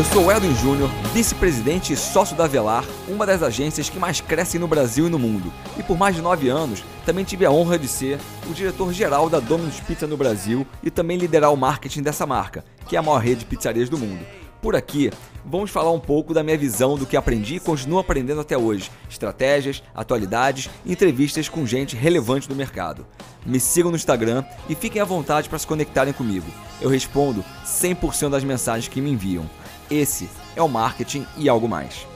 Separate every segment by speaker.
Speaker 1: Eu sou Edwin Júnior, vice-presidente e sócio da Velar, uma das agências que mais crescem no Brasil e no mundo. E por mais de nove anos, também tive a honra de ser o diretor-geral da Domino's Pizza no Brasil e também liderar o marketing dessa marca, que é a maior rede de pizzarias do mundo. Por aqui, vamos falar um pouco da minha visão do que aprendi e continuo aprendendo até hoje: estratégias, atualidades e entrevistas com gente relevante do mercado. Me sigam no Instagram e fiquem à vontade para se conectarem comigo. Eu respondo 100% das mensagens que me enviam. Esse é o marketing e algo mais.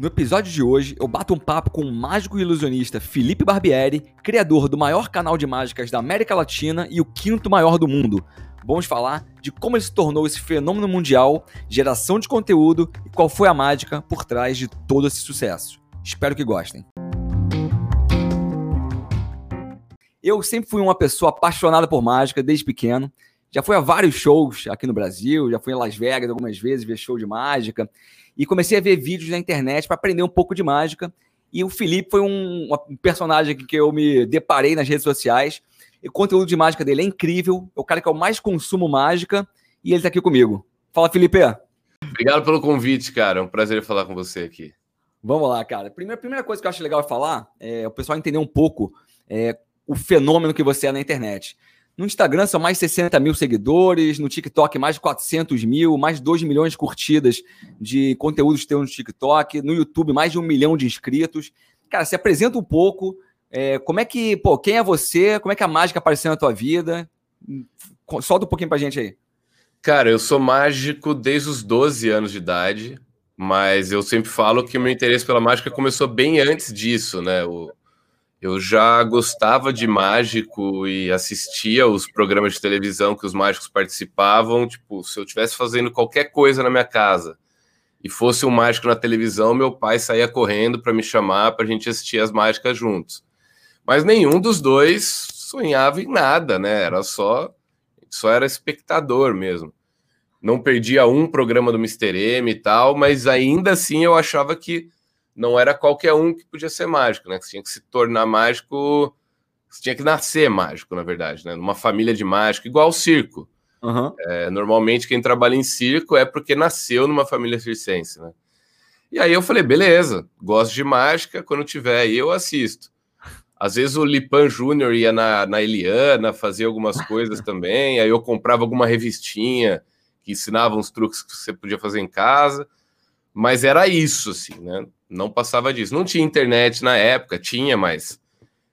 Speaker 1: No episódio de hoje, eu bato um papo com o mágico e ilusionista Felipe Barbieri, criador do maior canal de mágicas da América Latina e o quinto maior do mundo. Vamos falar de como ele se tornou esse fenômeno mundial, geração de conteúdo e qual foi a mágica por trás de todo esse sucesso. Espero que gostem. Eu sempre fui uma pessoa apaixonada por mágica desde pequeno. Já fui a vários shows aqui no Brasil, já fui em Las Vegas algumas vezes ver show de mágica e comecei a ver vídeos na internet para aprender um pouco de mágica. E o Felipe foi um, um, personagem que eu me deparei nas redes sociais. E o conteúdo de mágica dele é incrível. É o cara que eu mais consumo mágica e ele está aqui comigo. Fala, Felipe.
Speaker 2: Obrigado pelo convite, cara. É um prazer falar com você aqui.
Speaker 1: Vamos lá, cara. Primeira, primeira coisa que eu acho legal falar é o pessoal entender um pouco é, o fenômeno que você é na internet. No Instagram são mais 60 mil seguidores, no TikTok mais de 400 mil, mais de 2 milhões de curtidas de conteúdos teus no TikTok, no YouTube mais de um milhão de inscritos. Cara, se apresenta um pouco, é, como é que, pô, quem é você, como é que a mágica apareceu na tua vida? Solta um pouquinho pra gente aí.
Speaker 2: Cara, eu sou mágico desde os 12 anos de idade, mas eu sempre falo que o meu interesse pela mágica começou bem antes disso, né? O, eu já gostava de mágico e assistia os programas de televisão que os mágicos participavam. Tipo, se eu estivesse fazendo qualquer coisa na minha casa e fosse um mágico na televisão, meu pai saía correndo para me chamar para a gente assistir as mágicas juntos. Mas nenhum dos dois sonhava em nada, né? Era só, só era espectador mesmo. Não perdia um programa do Mr. M e tal, mas ainda assim eu achava que não era qualquer um que podia ser mágico, né? Você tinha que se tornar mágico, você tinha que nascer mágico, na verdade, né? Numa família de mágico, igual o circo. Uhum. É, normalmente quem trabalha em circo é porque nasceu numa família circense, né? E aí eu falei, beleza, gosto de mágica, quando tiver aí eu assisto. Às vezes o Lipan Júnior ia na, na Eliana fazer algumas coisas também, aí eu comprava alguma revistinha que ensinava uns truques que você podia fazer em casa, mas era isso, assim, né? não passava disso. Não tinha internet na época, tinha, mas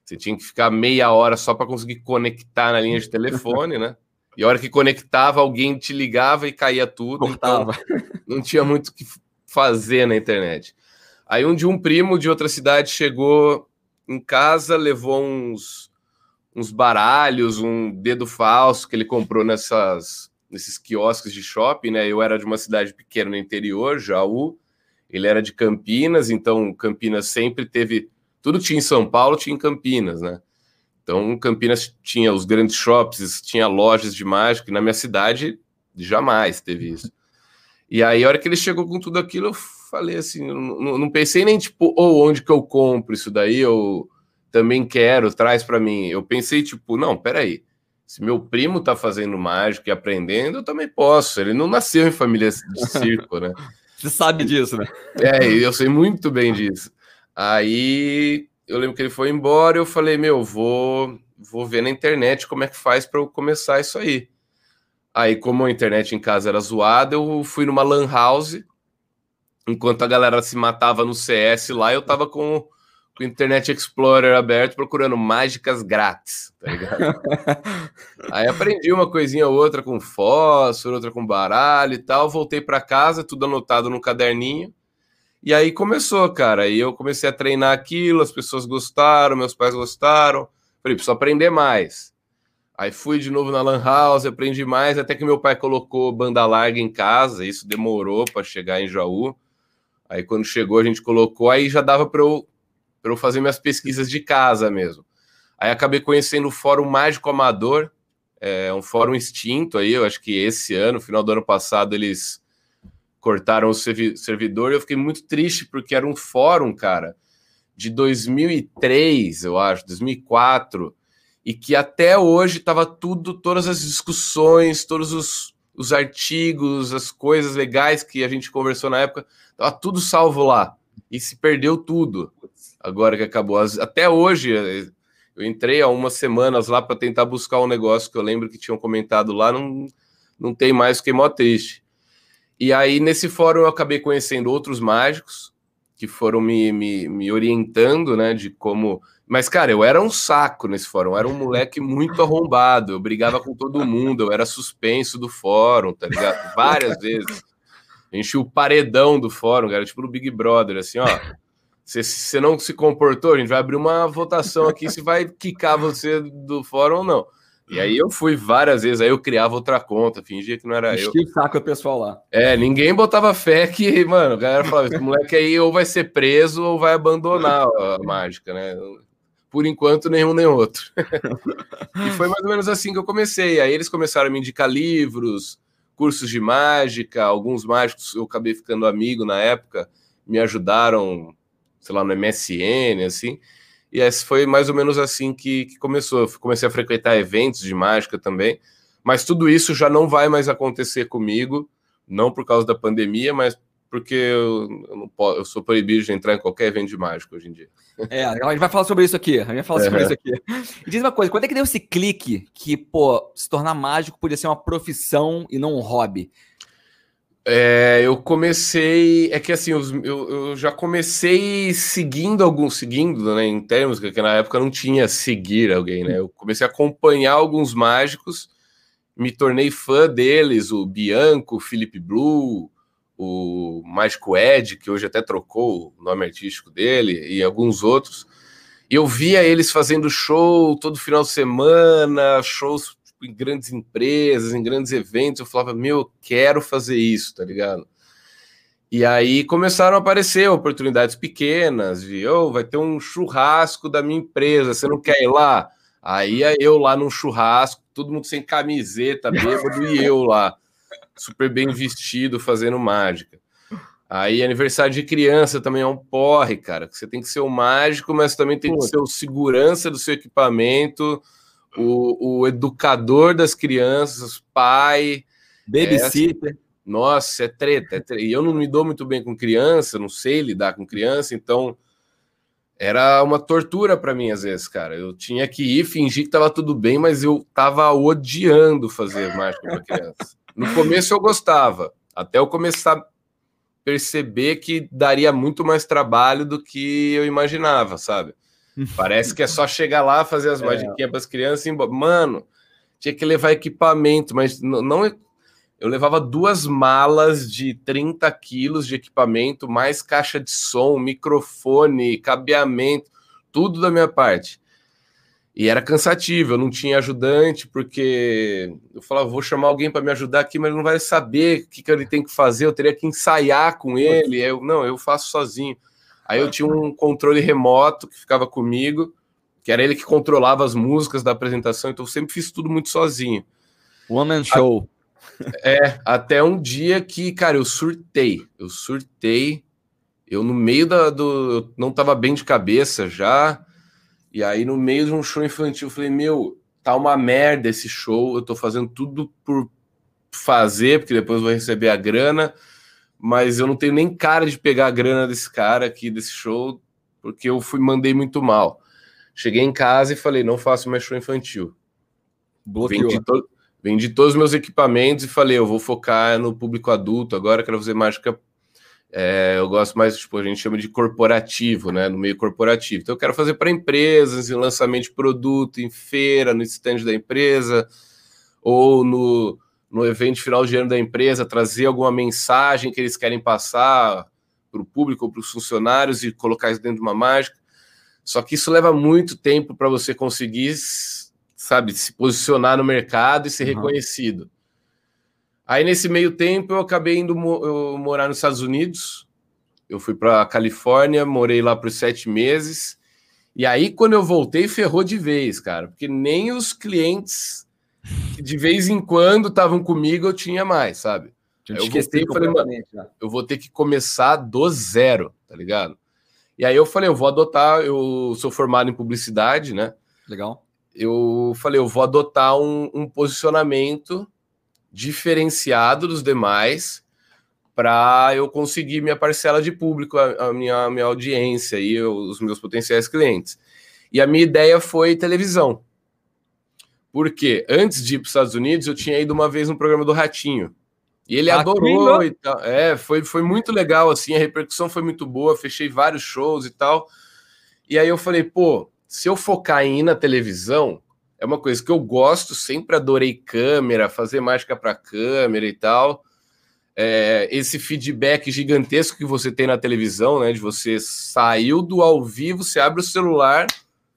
Speaker 2: você tinha que ficar meia hora só para conseguir conectar na linha de telefone, né? E a hora que conectava, alguém te ligava e caía tudo. Então Cortava. Então não tinha muito o que fazer na internet. Aí um dia um primo de outra cidade chegou em casa, levou uns, uns baralhos, um dedo falso que ele comprou nessas, nesses quiosques de shopping, né? Eu era de uma cidade pequena no interior, Jaú, ele era de Campinas, então Campinas sempre teve. Tudo tinha em São Paulo, tinha em Campinas, né? Então Campinas tinha os grandes shops, tinha lojas de mágica, e na minha cidade jamais teve isso. E aí, a hora que ele chegou com tudo aquilo, eu falei assim: não, não pensei nem tipo, ou oh, onde que eu compro isso daí, ou também quero, traz para mim. Eu pensei, tipo, não, peraí. Se meu primo tá fazendo mágica e aprendendo, eu também posso. Ele não nasceu em família de circo, né?
Speaker 1: Você sabe disso, né?
Speaker 2: É, eu sei muito bem disso. Aí eu lembro que ele foi embora e eu falei, meu, vou, vou ver na internet como é que faz para eu começar isso aí. Aí, como a internet em casa era zoada, eu fui numa lan house. Enquanto a galera se matava no CS lá, eu tava com com o Internet Explorer aberto procurando mágicas grátis, tá ligado? Aí aprendi uma coisinha ou outra com fósforo, outra com baralho e tal. Voltei para casa, tudo anotado no caderninho. E aí começou, cara. Aí eu comecei a treinar aquilo, as pessoas gostaram, meus pais gostaram. Falei, preciso aprender mais. Aí fui de novo na Lan House, aprendi mais, até que meu pai colocou banda larga em casa. Isso demorou para chegar em Jaú. Aí quando chegou, a gente colocou, aí já dava para eu para eu fazer minhas pesquisas de casa mesmo. Aí acabei conhecendo o Fórum Mágico Amador, é um fórum extinto aí, eu acho que esse ano, final do ano passado, eles cortaram o servidor. Eu fiquei muito triste porque era um fórum, cara, de 2003, eu acho, 2004, e que até hoje estava tudo, todas as discussões, todos os, os artigos, as coisas legais que a gente conversou na época, estava tudo salvo lá. E se perdeu tudo agora que acabou. Até hoje, eu entrei há umas semanas lá para tentar buscar um negócio que eu lembro que tinham comentado lá, não, não tem mais, fiquei mó triste. E aí, nesse fórum, eu acabei conhecendo outros mágicos que foram me, me, me orientando, né, de como. Mas, cara, eu era um saco nesse fórum, eu era um moleque muito arrombado, eu brigava com todo mundo, eu era suspenso do fórum, tá ligado? Várias vezes. Enchi o paredão do fórum, cara, tipo no Big Brother, assim, ó. Se você não se comportou, a gente vai abrir uma votação aqui se vai quicar você do fórum ou não. E aí eu fui várias vezes, aí eu criava outra conta, fingia que não era Enchi eu.
Speaker 1: o saco o pessoal lá.
Speaker 2: É, ninguém botava fé que, mano, a galera falava, esse moleque aí ou vai ser preso ou vai abandonar a mágica, né? Por enquanto, nenhum nem outro. e foi mais ou menos assim que eu comecei. Aí eles começaram a me indicar livros, cursos de mágica, alguns mágicos eu acabei ficando amigo na época, me ajudaram sei lá, no MSN, assim. E esse foi mais ou menos assim que, que começou. Eu comecei a frequentar eventos de mágica também, mas tudo isso já não vai mais acontecer comigo, não por causa da pandemia, mas porque eu, eu, não posso, eu sou proibido de entrar em qualquer evento de mágica hoje em dia.
Speaker 1: É, a gente vai falar sobre isso aqui. A gente vai falar sobre isso aqui. E diz uma coisa: quando é que deu esse clique que, pô, se tornar mágico podia ser uma profissão e não um hobby?
Speaker 2: É, eu comecei. É que assim, eu, eu, já comecei seguindo alguns, seguindo, né? Em termos, que na época não tinha seguir alguém, né? Eu comecei a acompanhar alguns mágicos, me tornei fã deles, o Bianco, o Felipe Blue, o Mágico Ed, que hoje até trocou o nome artístico dele, e alguns outros. E eu via eles fazendo show todo final de semana, shows em grandes empresas, em grandes eventos, eu falava, meu, quero fazer isso, tá ligado? E aí começaram a aparecer oportunidades pequenas, de, oh, vai ter um churrasco da minha empresa, você não quer ir lá? Aí eu lá num churrasco, todo mundo sem camiseta, bêbado, e eu lá, super bem vestido, fazendo mágica. Aí aniversário de criança também é um porre, cara. Você tem que ser o mágico, mas também tem que ser o segurança do seu equipamento, o, o educador das crianças, pai.
Speaker 1: Babysitter.
Speaker 2: É, nossa, é treta, é treta. E eu não me dou muito bem com criança, não sei lidar com criança, então era uma tortura para mim às vezes, cara. Eu tinha que ir fingir que tava tudo bem, mas eu tava odiando fazer mágica para criança. No começo eu gostava, até eu começar a perceber que daria muito mais trabalho do que eu imaginava, sabe? Parece que é só chegar lá, fazer as é. magiquinhas para as crianças e embora. Mano, tinha que levar equipamento, mas não. Eu levava duas malas de 30 quilos de equipamento, mais caixa de som, microfone, cabeamento, tudo da minha parte. E era cansativo, eu não tinha ajudante, porque eu falava, vou chamar alguém para me ajudar aqui, mas ele não vai saber o que, que ele tem que fazer, eu teria que ensaiar com ele. Eu, não, eu faço sozinho. Aí eu tinha um controle remoto que ficava comigo, que era ele que controlava as músicas da apresentação, então eu sempre fiz tudo muito sozinho.
Speaker 1: One man show.
Speaker 2: É, até um dia que, cara, eu surtei. Eu surtei. Eu no meio da, do. Eu não tava bem de cabeça já. E aí, no meio de um show infantil, eu falei: Meu, tá uma merda esse show. Eu tô fazendo tudo por fazer, porque depois eu vou receber a grana mas eu não tenho nem cara de pegar a grana desse cara aqui, desse show, porque eu fui mandei muito mal. Cheguei em casa e falei, não faço mais show infantil. Vendi, to vendi todos os meus equipamentos e falei, eu vou focar no público adulto agora, quero fazer mágica. É, eu gosto mais, tipo, a gente chama de corporativo, né? No meio corporativo. Então, eu quero fazer para empresas, em lançamento de produto, em feira, no stand da empresa, ou no, no evento final de ano da empresa, trazer alguma mensagem que eles querem passar para o público ou para os funcionários e colocar isso dentro de uma mágica. Só que isso leva muito tempo para você conseguir, sabe, se posicionar no mercado e ser uhum. reconhecido. Aí, nesse meio tempo, eu acabei indo eu morar nos Estados Unidos. Eu fui para a Califórnia, morei lá por sete meses. E aí, quando eu voltei, ferrou de vez, cara, porque nem os clientes que de vez em quando estavam comigo, eu tinha mais, sabe? Eu voltei e falei, mano, eu vou ter que começar do zero, tá ligado? E aí eu falei, eu vou adotar, eu sou formado em publicidade, né?
Speaker 1: Legal.
Speaker 2: Eu falei, eu vou adotar um, um posicionamento diferenciado dos demais para eu conseguir minha parcela de público, a, a minha, a minha audiência e eu, os meus potenciais clientes. E a minha ideia foi televisão. Porque antes de ir para os Estados Unidos, eu tinha ido uma vez no programa do Ratinho. E ele ah, adorou e tal. É, foi, foi muito legal, assim, a repercussão foi muito boa, fechei vários shows e tal. E aí eu falei, pô, se eu focar em ir na televisão, é uma coisa que eu gosto, sempre adorei câmera, fazer mágica para câmera e tal é, esse feedback gigantesco que você tem na televisão, né? De você saiu do ao vivo, você abre o celular,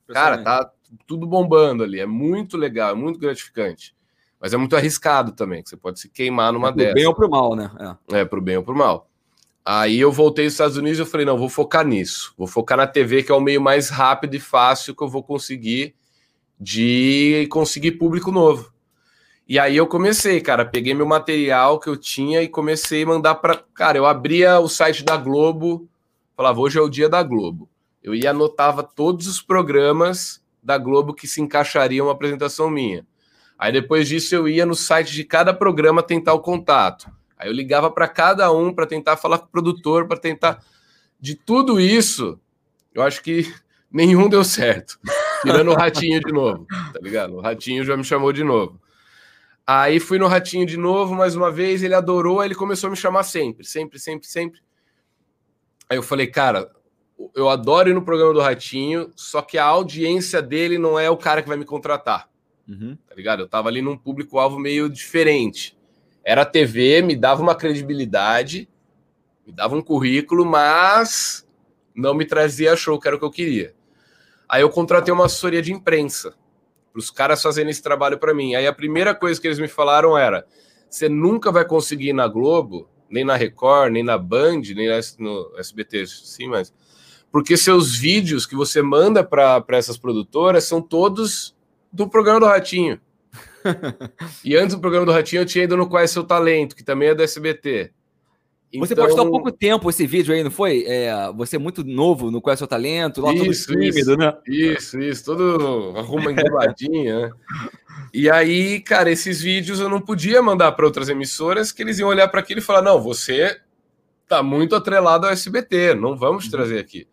Speaker 2: cara, tá tudo bombando ali. É muito legal, é muito gratificante. Mas é muito arriscado também, que você pode se queimar numa é
Speaker 1: pro bem ou pro mal, né?
Speaker 2: É. é, pro bem ou pro mal. Aí eu voltei aos Estados Unidos e eu falei, não, vou focar nisso. Vou focar na TV, que é o meio mais rápido e fácil que eu vou conseguir de conseguir público novo. E aí eu comecei, cara, peguei meu material que eu tinha e comecei a mandar para, cara, eu abria o site da Globo, falava, hoje é o dia da Globo. Eu ia anotava todos os programas da Globo que se encaixariam uma apresentação minha. Aí depois disso eu ia no site de cada programa tentar o contato. Aí eu ligava para cada um para tentar falar com o produtor, para tentar de tudo isso, eu acho que nenhum deu certo. Tirando o ratinho de novo, tá ligado? O ratinho já me chamou de novo. Aí fui no Ratinho de novo, mais uma vez, ele adorou, aí ele começou a me chamar sempre, sempre, sempre, sempre. Aí eu falei, cara, eu adoro ir no programa do Ratinho, só que a audiência dele não é o cara que vai me contratar. Uhum. Tá ligado? Eu tava ali num público-alvo meio diferente. Era TV, me dava uma credibilidade, me dava um currículo, mas não me trazia show, que era o que eu queria. Aí eu contratei uma assessoria de imprensa para os caras fazerem esse trabalho para mim. Aí a primeira coisa que eles me falaram era: você nunca vai conseguir ir na Globo, nem na Record, nem na Band, nem no SBT, sim, mas porque seus vídeos que você manda para essas produtoras são todos do programa do Ratinho. e antes do programa do Ratinho eu tinha ido no Qual é Seu Talento, que também é do SBT.
Speaker 1: Você então... postou há pouco tempo esse vídeo aí, não foi? É, você é muito novo no Qual é Seu Talento, lá isso, todo tímido,
Speaker 2: isso,
Speaker 1: né?
Speaker 2: Isso, isso, todo arruma engoladinha, né? E aí, cara, esses vídeos eu não podia mandar para outras emissoras que eles iam olhar para aquilo e falar: não, você tá muito atrelado ao SBT, não vamos uhum. trazer aqui.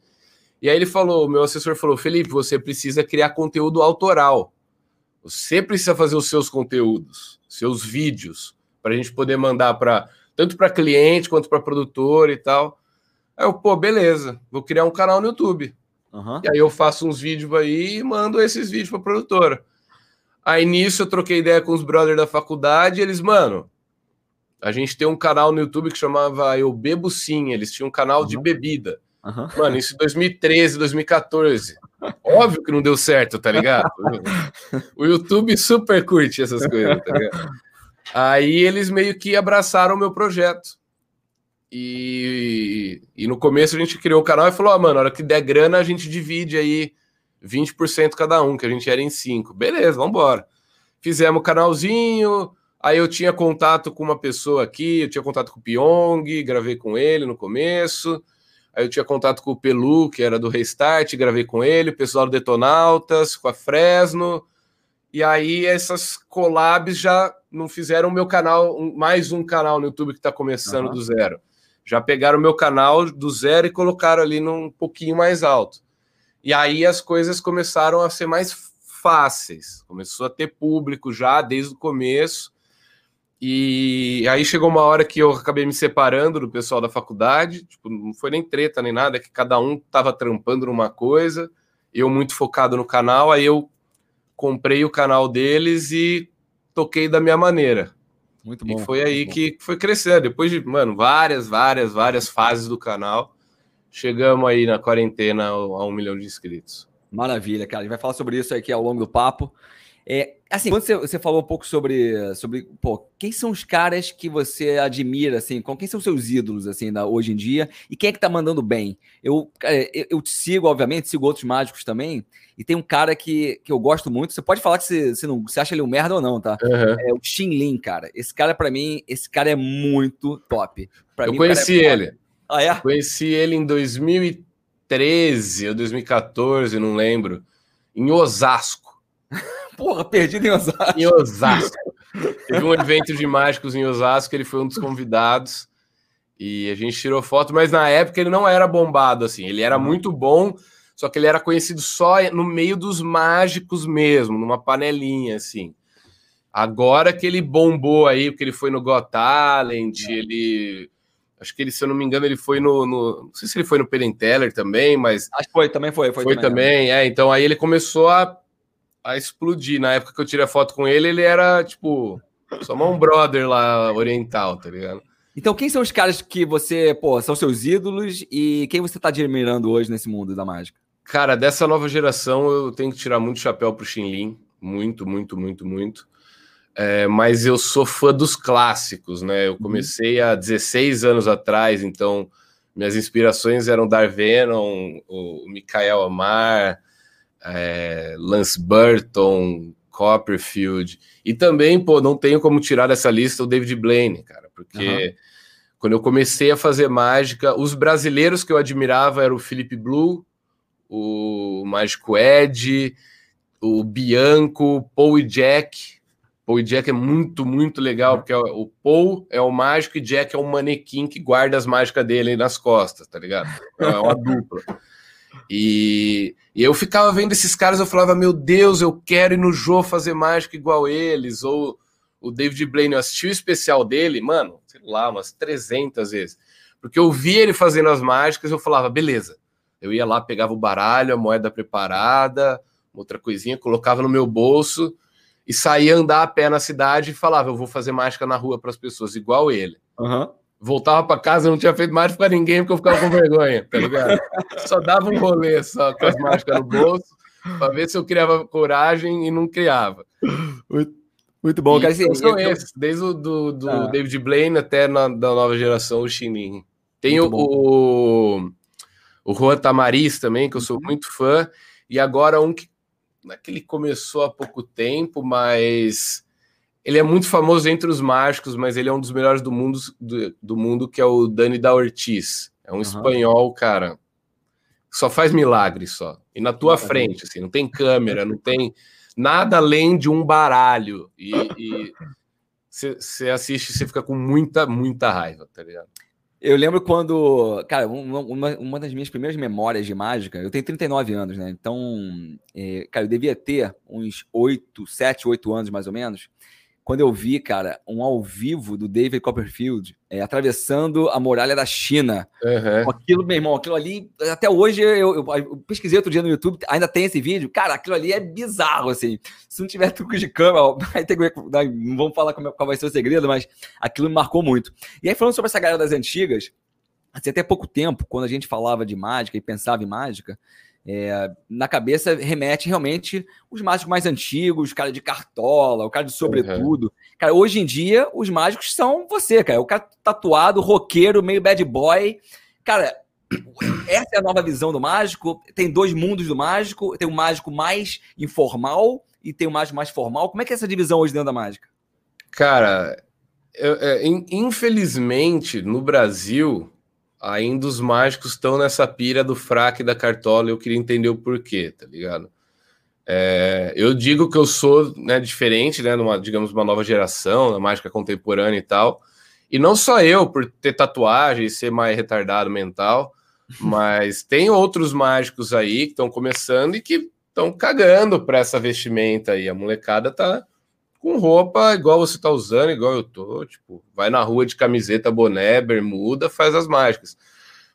Speaker 2: E aí ele falou, meu assessor falou: Felipe, você precisa criar conteúdo autoral. Você precisa fazer os seus conteúdos, seus vídeos, para a gente poder mandar para tanto para cliente quanto para produtor e tal. Aí eu, pô, beleza, vou criar um canal no YouTube. Uhum. E aí eu faço uns vídeos aí e mando esses vídeos para produtora. Aí nisso eu troquei ideia com os brothers da faculdade e eles, mano, a gente tem um canal no YouTube que chamava Eu Bebo Sim, eles tinham um canal uhum. de bebida. Uhum. Mano, isso em 2013, 2014. Óbvio que não deu certo, tá ligado? o YouTube super curte essas coisas, tá ligado? Aí eles meio que abraçaram o meu projeto. E, e no começo a gente criou o canal e falou: ah, mano, na hora que der grana, a gente divide aí 20% cada um, que a gente era em 5. Beleza, vamos embora. Fizemos o canalzinho. Aí eu tinha contato com uma pessoa aqui, eu tinha contato com o Pyong, gravei com ele no começo. Aí eu tinha contato com o Pelu, que era do Restart, gravei com ele, o pessoal do Detonautas, com a Fresno. E aí essas collabs já não fizeram o meu canal, mais um canal no YouTube que está começando uhum. do zero. Já pegaram o meu canal do zero e colocaram ali num pouquinho mais alto. E aí as coisas começaram a ser mais fáceis. Começou a ter público já desde o começo. E aí chegou uma hora que eu acabei me separando do pessoal da faculdade. Tipo, não foi nem treta nem nada, é que cada um estava trampando numa coisa. Eu muito focado no canal, aí eu comprei o canal deles e toquei da minha maneira. Muito bom. E foi aí que foi crescendo. Depois de, mano, várias, várias, várias fases do canal, chegamos aí na quarentena a um milhão de inscritos.
Speaker 1: Maravilha, cara. A gente vai falar sobre isso aqui ao longo do papo. É, assim, quando você, você, falou um pouco sobre, sobre pô, quem são os caras que você admira, assim, quem são seus ídolos, assim, da, hoje em dia, e quem é que tá mandando bem? Eu, eu, eu, te sigo, obviamente, sigo outros mágicos também, e tem um cara que, que eu gosto muito, você pode falar que você, você, não, você acha ele um merda ou não, tá? Uhum. É o Xin Lin, cara. Esse cara, para mim, esse cara é muito top. Pra
Speaker 2: eu
Speaker 1: mim,
Speaker 2: conheci
Speaker 1: é
Speaker 2: ele.
Speaker 1: Ah, é?
Speaker 2: Conheci ele em 2013 ou 2014, não lembro, em Osasco.
Speaker 1: Porra, perdido em Osasco.
Speaker 2: Em Osasco. Teve um evento de mágicos em Osasco, ele foi um dos convidados. E a gente tirou foto, mas na época ele não era bombado assim. Ele era muito bom, só que ele era conhecido só no meio dos mágicos mesmo, numa panelinha assim. Agora que ele bombou aí, porque ele foi no Got Talent, é. ele acho que ele, se eu não me engano, ele foi no, no, não sei se ele foi no Penn Teller também, mas
Speaker 1: acho que foi, também foi,
Speaker 2: foi, foi também, também é. Então aí ele começou a a explodir. Na época que eu tirei a foto com ele, ele era tipo só um brother lá oriental, tá ligado?
Speaker 1: Então, quem são os caras que você, pô, são seus ídolos e quem você tá admirando hoje nesse mundo da mágica?
Speaker 2: Cara, dessa nova geração eu tenho que tirar muito chapéu pro Shinlin, muito, muito, muito, muito. É, mas eu sou fã dos clássicos, né? Eu uhum. comecei há 16 anos atrás, então minhas inspirações eram Darvenon, o Mikael Amar, é, Lance Burton, Copperfield. E também, pô, não tenho como tirar dessa lista o David Blaine, cara, porque uhum. quando eu comecei a fazer mágica, os brasileiros que eu admirava eram o Felipe Blue, o Mágico Ed, o Bianco, Paul e Jack. Paul e Jack é muito, muito legal, porque o Paul é o mágico e Jack é o manequim que guarda as mágicas dele nas costas, tá ligado? É uma dupla. E, e, eu ficava vendo esses caras, eu falava, meu Deus, eu quero ir no Jô fazer mágica igual eles, ou o David Blaine, eu assisti o especial dele, mano, sei lá, umas 300 vezes, porque eu via ele fazendo as mágicas, eu falava, beleza, eu ia lá, pegava o baralho, a moeda preparada, outra coisinha, colocava no meu bolso e saía andar a pé na cidade e falava, eu vou fazer mágica na rua para as pessoas, igual ele.
Speaker 1: Uhum
Speaker 2: voltava para casa, não tinha feito mais para ninguém porque eu ficava com vergonha, tá ligado? Só dava um rolê só com as máscaras no bolso para ver se eu criava coragem e não criava.
Speaker 1: Muito, muito bom, cara.
Speaker 2: Assim, são eu... esses, desde o do, do ah. David Blaine até na, da nova geração, o Chinin. Tem o, o, o Juan Tamariz também, que eu sou uhum. muito fã, e agora um que, não é que ele começou há pouco tempo, mas ele é muito famoso entre os mágicos, mas ele é um dos melhores do mundo, do, do mundo que é o Dani da Ortiz. É um uhum. espanhol, cara. Só faz milagre só. E na tua frente, assim, não tem câmera, não tem nada além de um baralho. E você assiste, você fica com muita, muita raiva, tá ligado?
Speaker 1: Eu lembro quando, cara, uma, uma das minhas primeiras memórias de mágica, eu tenho 39 anos, né? Então, é, cara, eu devia ter uns 8, 7, 8 anos mais ou menos quando eu vi, cara, um ao vivo do David Copperfield é, atravessando a muralha da China. Uhum. Aquilo, meu irmão, aquilo ali, até hoje eu, eu, eu, pesquisei outro dia no YouTube, ainda tem esse vídeo. Cara, aquilo ali é bizarro, assim. Se não tiver truque de câmera, vai ter que, não vamos falar qual vai ser o segredo, mas aquilo me marcou muito. E aí, falando sobre essa galera das antigas, assim, até pouco tempo, quando a gente falava de mágica e pensava em mágica, é, na cabeça remete realmente os mágicos mais antigos, o cara de cartola, o cara de sobretudo. Uhum. Cara, hoje em dia, os mágicos são você, cara. O cara tatuado, roqueiro, meio bad boy. Cara, essa é a nova visão do mágico. Tem dois mundos do mágico. Tem um mágico mais informal e tem um mágico mais formal. Como é que é essa divisão hoje dentro da mágica?
Speaker 2: Cara, eu, é, infelizmente, no Brasil, ainda os mágicos estão nessa pira do fraque da cartola eu queria entender o porquê, tá ligado? É, eu digo que eu sou né, diferente, né, numa, digamos, uma nova geração, na mágica contemporânea e tal. E não só eu, por ter tatuagem e ser mais retardado mental, mas tem outros mágicos aí que estão começando e que estão cagando para essa vestimenta aí. A molecada tá com roupa igual você tá usando, igual eu tô, tipo, vai na rua de camiseta, boné, bermuda, faz as mágicas.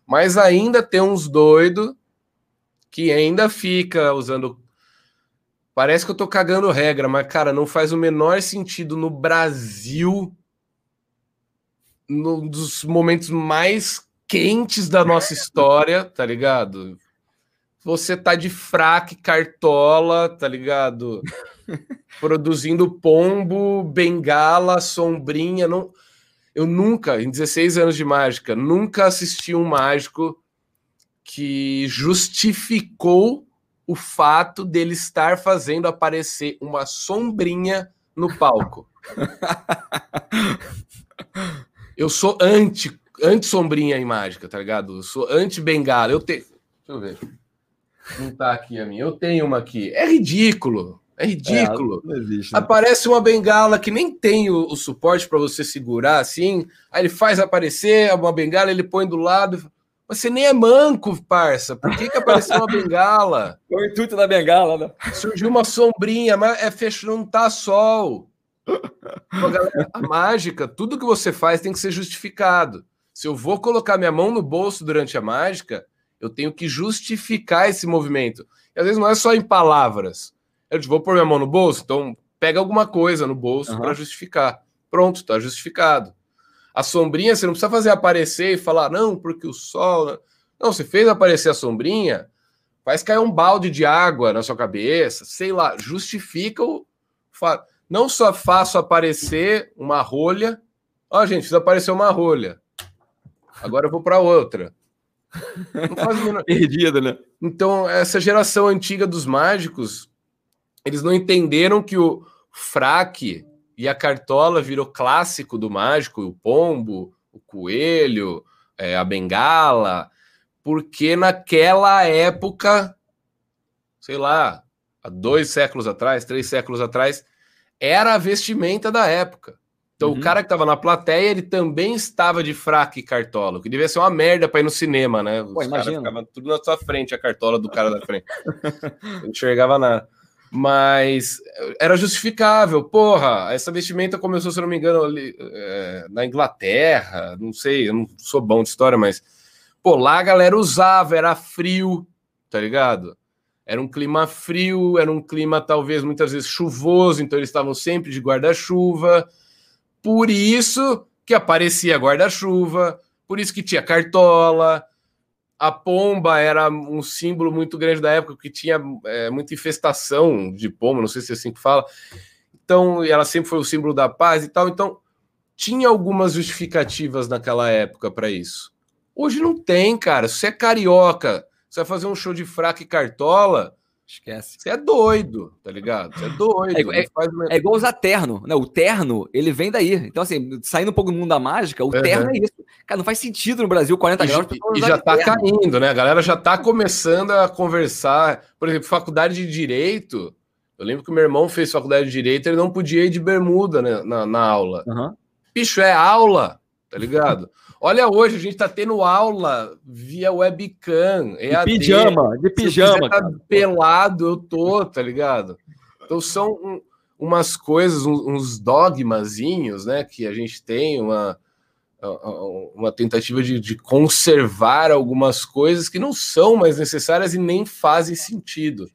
Speaker 2: Mas ainda tem uns doidos que ainda fica usando Parece que eu tô cagando regra, mas cara, não faz o menor sentido no Brasil num dos momentos mais quentes da nossa história, tá ligado? Você tá de fraque, cartola, tá ligado? produzindo pombo, bengala, sombrinha. Não... Eu nunca, em 16 anos de mágica, nunca assisti um mágico que justificou o fato dele estar fazendo aparecer uma sombrinha no palco. Eu sou anti, anti sombrinha em mágica, tá ligado? Eu sou anti bengala. Eu tenho, deixa eu ver. Não tá aqui a minha. Eu tenho uma aqui. É ridículo. É ridículo. É, existe, né? Aparece uma bengala que nem tem o, o suporte para você segurar assim. Aí ele faz aparecer uma bengala, ele põe do lado. Você nem é manco, parça. Por que, que apareceu uma bengala?
Speaker 1: O intuito da bengala, né?
Speaker 2: Surgiu uma sombrinha, mas é fecho, não tá sol. a mágica, tudo que você faz tem que ser justificado. Se eu vou colocar minha mão no bolso durante a mágica, eu tenho que justificar esse movimento. E às vezes não é só em palavras. Eu vou pôr minha mão no bolso, então pega alguma coisa no bolso uhum. para justificar. Pronto, está justificado. A sombrinha, você não precisa fazer aparecer e falar, não, porque o sol. Né? Não, você fez aparecer a sombrinha, faz cair um balde de água na sua cabeça, sei lá, justifica o. Não só faço aparecer uma rolha. Ó, oh, gente, fiz aparecer uma rolha. Agora eu vou para outra.
Speaker 1: Não faz menor... Perdido, né?
Speaker 2: Então, essa geração antiga dos mágicos, eles não entenderam que o fraque e a cartola virou clássico do mágico, o pombo, o coelho, é, a bengala, porque naquela época, sei lá, há dois séculos atrás, três séculos atrás, era a vestimenta da época. Então uhum. o cara que estava na plateia, ele também estava de fraque e cartola, que devia ser uma merda para ir no cinema, né? Os Pô, ficavam tudo na sua frente, a cartola do cara da frente. Não enxergava nada mas era justificável. Porra, essa vestimenta começou, se não me engano, ali, é, na Inglaterra, não sei, eu não sou bom de história, mas pô, lá a galera usava, era frio, tá ligado? Era um clima frio, era um clima talvez muitas vezes chuvoso, então eles estavam sempre de guarda-chuva. Por isso que aparecia guarda-chuva, por isso que tinha cartola, a pomba era um símbolo muito grande da época, que tinha é, muita infestação de pomba, não sei se é assim que fala. Então, ela sempre foi o símbolo da paz e tal. Então, tinha algumas justificativas naquela época para isso. Hoje não tem, cara. Se é carioca, você vai fazer um show de fraca e cartola,
Speaker 1: Esquece.
Speaker 2: Você é doido, tá ligado? Você é doido.
Speaker 1: É, é, é, igual usar terno. Né? O terno, ele vem daí. Então, assim, saindo um pouco do mundo da mágica, o uhum. terno é isso. Cara, não faz sentido no Brasil 40
Speaker 2: e,
Speaker 1: graus.
Speaker 2: E já tá terno. caindo, né? A galera já tá começando a conversar. Por exemplo, faculdade de Direito. Eu lembro que o meu irmão fez faculdade de Direito, ele não podia ir de bermuda né, na, na aula. Uhum. Bicho, é aula, tá ligado? Olha, hoje a gente tá tendo aula via webcam.
Speaker 1: EAD. De pijama, de pijama.
Speaker 2: Tá pelado, eu tô, tá ligado? Então são um, umas coisas, uns, uns dogmazinhos, né, que a gente tem, uma, uma tentativa de, de, conservar algumas coisas que não são mais necessárias e nem fazem sentido.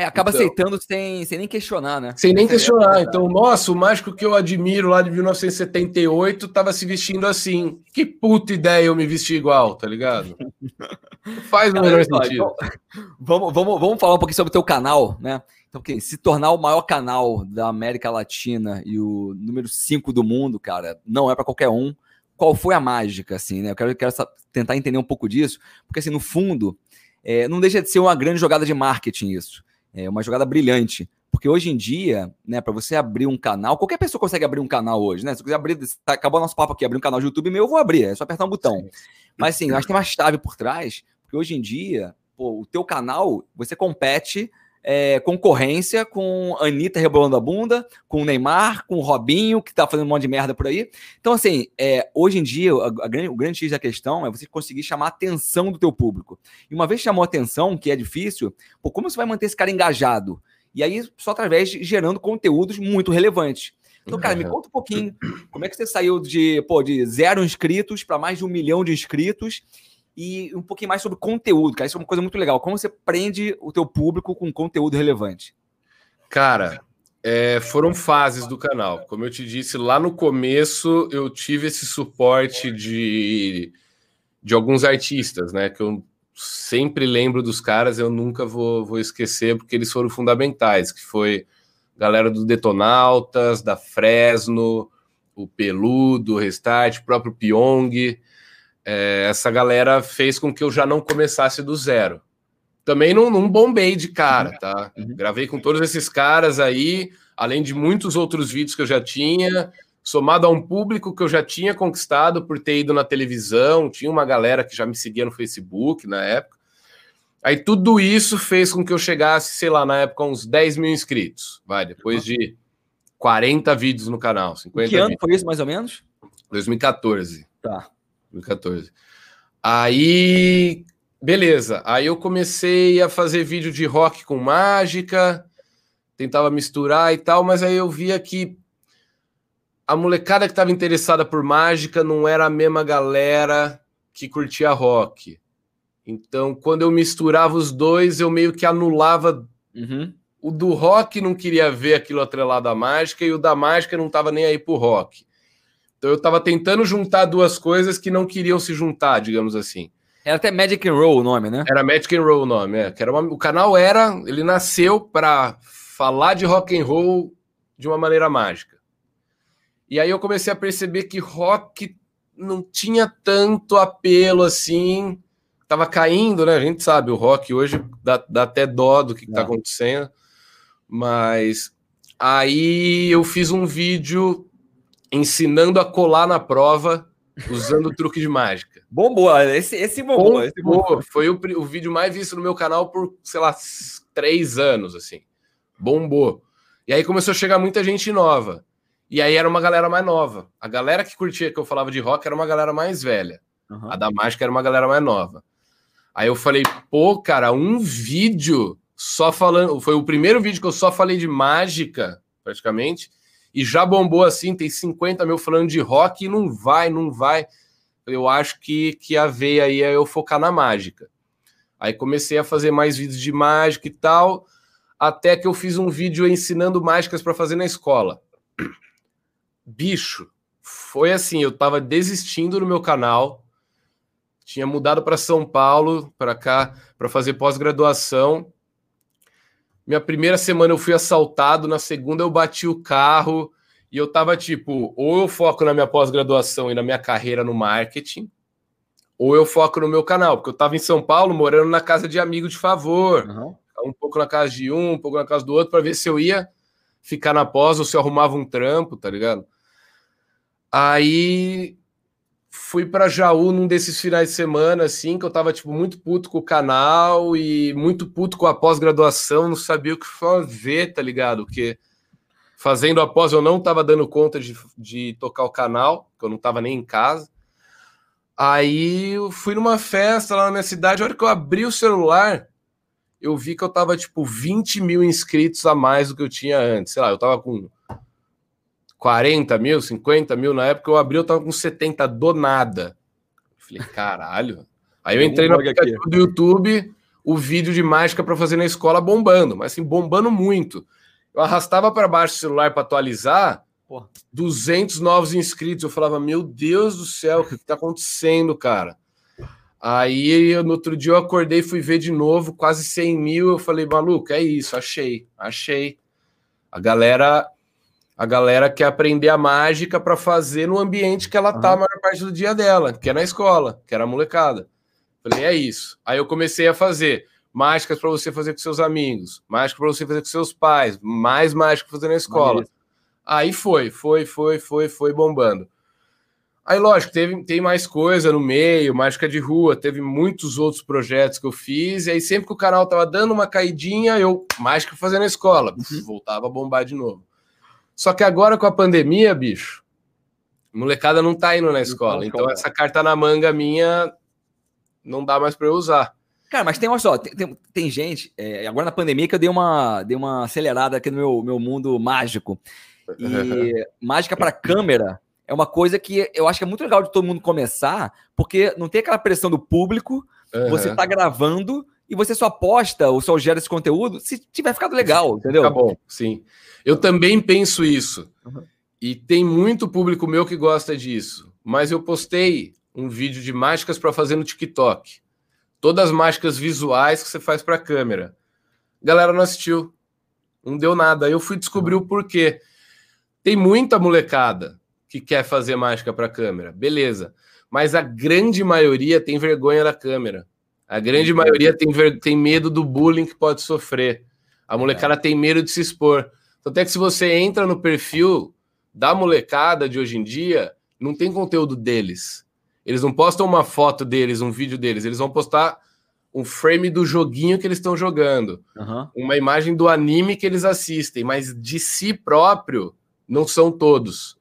Speaker 1: É, acaba então, aceitando sem, sem nem questionar, né?
Speaker 2: Sem nem questionar. Então, nossa, o mágico que eu admiro lá de 1978 estava se vestindo assim. Que puta ideia eu me vestir igual, tá ligado? Faz o menor sentido. Então,
Speaker 1: vamos, vamos, vamos falar um pouquinho sobre o teu canal, né? Então, porque se tornar o maior canal da América Latina e o número 5 do mundo, cara, não é para qualquer um. Qual foi a mágica, assim, né? Eu quero, quero tentar entender um pouco disso, porque, assim, no fundo, é, não deixa de ser uma grande jogada de marketing isso. É uma jogada brilhante. Porque hoje em dia, né, para você abrir um canal, qualquer pessoa consegue abrir um canal hoje, né? Se você quiser abrir, tá, acabou nosso papo aqui, abrir um canal de YouTube meu, eu vou abrir, é só apertar um botão. Sim. Mas assim, eu acho que tem uma chave por trás, porque hoje em dia, pô, o teu canal, você compete é, concorrência com a Anitta rebolando a bunda, com o Neymar, com o Robinho, que tá fazendo um monte de merda por aí. Então, assim, é, hoje em dia, a, a grande, o grande X da questão é você conseguir chamar a atenção do teu público. E uma vez chamou a atenção, que é difícil, pô, como você vai manter esse cara engajado? E aí, só através de gerando conteúdos muito relevantes. Então, cara, me conta um pouquinho como é que você saiu de, pô, de zero inscritos para mais de um milhão de inscritos e um pouquinho mais sobre conteúdo, cara. Isso é uma coisa muito legal. Como você prende o teu público com conteúdo relevante?
Speaker 2: Cara, é, foram fases do canal. Como eu te disse, lá no começo eu tive esse suporte de, de alguns artistas, né? Que eu sempre lembro dos caras, eu nunca vou, vou esquecer, porque eles foram fundamentais, que foi Galera do Detonautas, da Fresno, o Peludo, o Restart, o próprio Pyong. É, essa galera fez com que eu já não começasse do zero. Também não, não bombei de cara, tá? Uhum. Gravei com todos esses caras aí, além de muitos outros vídeos que eu já tinha, somado a um público que eu já tinha conquistado por ter ido na televisão, tinha uma galera que já me seguia no Facebook na época. Aí tudo isso fez com que eu chegasse, sei lá, na época, uns 10 mil inscritos. Vai, depois de 40 vídeos no canal. 50
Speaker 1: que ano
Speaker 2: vídeos.
Speaker 1: foi isso, mais ou menos?
Speaker 2: 2014.
Speaker 1: Tá.
Speaker 2: 2014. Aí, beleza. Aí eu comecei a fazer vídeo de rock com mágica, tentava misturar e tal, mas aí eu via que a molecada que estava interessada por mágica não era a mesma galera que curtia rock. Então, quando eu misturava os dois, eu meio que anulava. Uhum. O do rock não queria ver aquilo atrelado à mágica, e o da mágica não estava nem aí pro rock. Então eu estava tentando juntar duas coisas que não queriam se juntar, digamos assim.
Speaker 1: Era até Magic and Roll o nome, né?
Speaker 2: Era Magic and Roll o nome, é. Que era uma, o canal era, ele nasceu para falar de rock and roll de uma maneira mágica. E aí eu comecei a perceber que rock não tinha tanto apelo assim tava caindo, né? A gente sabe, o rock hoje dá, dá até dó do que, que tá acontecendo. Mas aí eu fiz um vídeo ensinando a colar na prova usando truque de mágica.
Speaker 1: Bombou, esse, esse bombou. bombou. Esse bombou.
Speaker 2: Foi o, o vídeo mais visto no meu canal por, sei lá, três anos, assim. Bombou. E aí começou a chegar muita gente nova. E aí era uma galera mais nova. A galera que curtia que eu falava de rock era uma galera mais velha. Uhum. A da mágica era uma galera mais nova. Aí eu falei, pô, cara, um vídeo só falando. Foi o primeiro vídeo que eu só falei de mágica, praticamente, e já bombou assim. Tem 50 mil falando de rock e não vai, não vai. Eu acho que, que a veia aí é eu focar na mágica. Aí comecei a fazer mais vídeos de mágica e tal, até que eu fiz um vídeo ensinando mágicas para fazer na escola. Bicho, foi assim, eu tava desistindo no meu canal tinha mudado para São Paulo, para cá, para fazer pós-graduação. Minha primeira semana eu fui assaltado, na segunda eu bati o carro e eu tava tipo, ou eu foco na minha pós-graduação e na minha carreira no marketing, ou eu foco no meu canal, porque eu tava em São Paulo morando na casa de amigo de favor, uhum. um pouco na casa de um, um pouco na casa do outro, para ver se eu ia ficar na pós ou se eu arrumava um trampo, tá ligado? Aí fui para Jaú num desses finais de semana, assim, que eu tava, tipo, muito puto com o canal e muito puto com a pós-graduação, não sabia o que fazer, tá ligado? Porque fazendo a pós eu não tava dando conta de, de tocar o canal, que eu não tava nem em casa. Aí eu fui numa festa lá na minha cidade, a hora que eu abri o celular, eu vi que eu tava, tipo, 20 mil inscritos a mais do que eu tinha antes. Sei lá, eu tava com 40 mil, 50 mil na época, eu abri, eu tava com 70 do nada. falei, caralho. Aí eu entrei no aplicativo do YouTube, o vídeo de mágica para fazer na escola bombando, mas assim, bombando muito. Eu arrastava para baixo o celular para atualizar, Porra. 200 novos inscritos. Eu falava, meu Deus do céu, o que, que tá acontecendo, cara? Aí no outro dia eu acordei, fui ver de novo, quase 100 mil. Eu falei, maluco, é isso, achei, achei. A galera a galera quer aprender a mágica para fazer no ambiente que ela tá a maior parte do dia dela, que é na escola, que era a molecada. Falei, é isso. Aí eu comecei a fazer mágicas para você fazer com seus amigos, mágica para você fazer com seus pais, mais mágica para fazer na escola. Aí foi, foi, foi, foi, foi bombando. Aí, lógico, teve, tem mais coisa no meio, mágica de rua, teve muitos outros projetos que eu fiz, e aí sempre que o canal tava dando uma caidinha, eu mágica fazendo na escola, uhum. voltava a bombar de novo. Só que agora com a pandemia, bicho, molecada não tá indo na escola. Então essa carta na manga minha não dá mais para eu usar.
Speaker 1: Cara, mas tem, olha só, tem, tem, tem gente, é, agora na pandemia que eu dei uma, dei uma acelerada aqui no meu, meu mundo mágico. E mágica para câmera é uma coisa que eu acho que é muito legal de todo mundo começar, porque não tem aquela pressão do público, uhum. você tá gravando e você só posta ou só gera esse conteúdo se tiver ficado legal, entendeu?
Speaker 2: Tá bom, sim. Eu também penso isso. Uhum. E tem muito público meu que gosta disso. Mas eu postei um vídeo de mágicas para fazer no TikTok. Todas as mágicas visuais que você faz para a câmera. A galera não assistiu. Não deu nada. Aí eu fui descobrir o porquê. Tem muita molecada que quer fazer mágica para câmera, beleza. Mas a grande maioria tem vergonha da câmera. A grande maioria tem, tem medo do bullying que pode sofrer. A molecada é. tem medo de se expor. Então, até que se você entra no perfil da molecada de hoje em dia, não tem conteúdo deles. Eles não postam uma foto deles, um vídeo deles, eles vão postar um frame do joguinho que eles estão jogando, uhum. uma imagem do anime que eles assistem, mas de si próprio não são todos.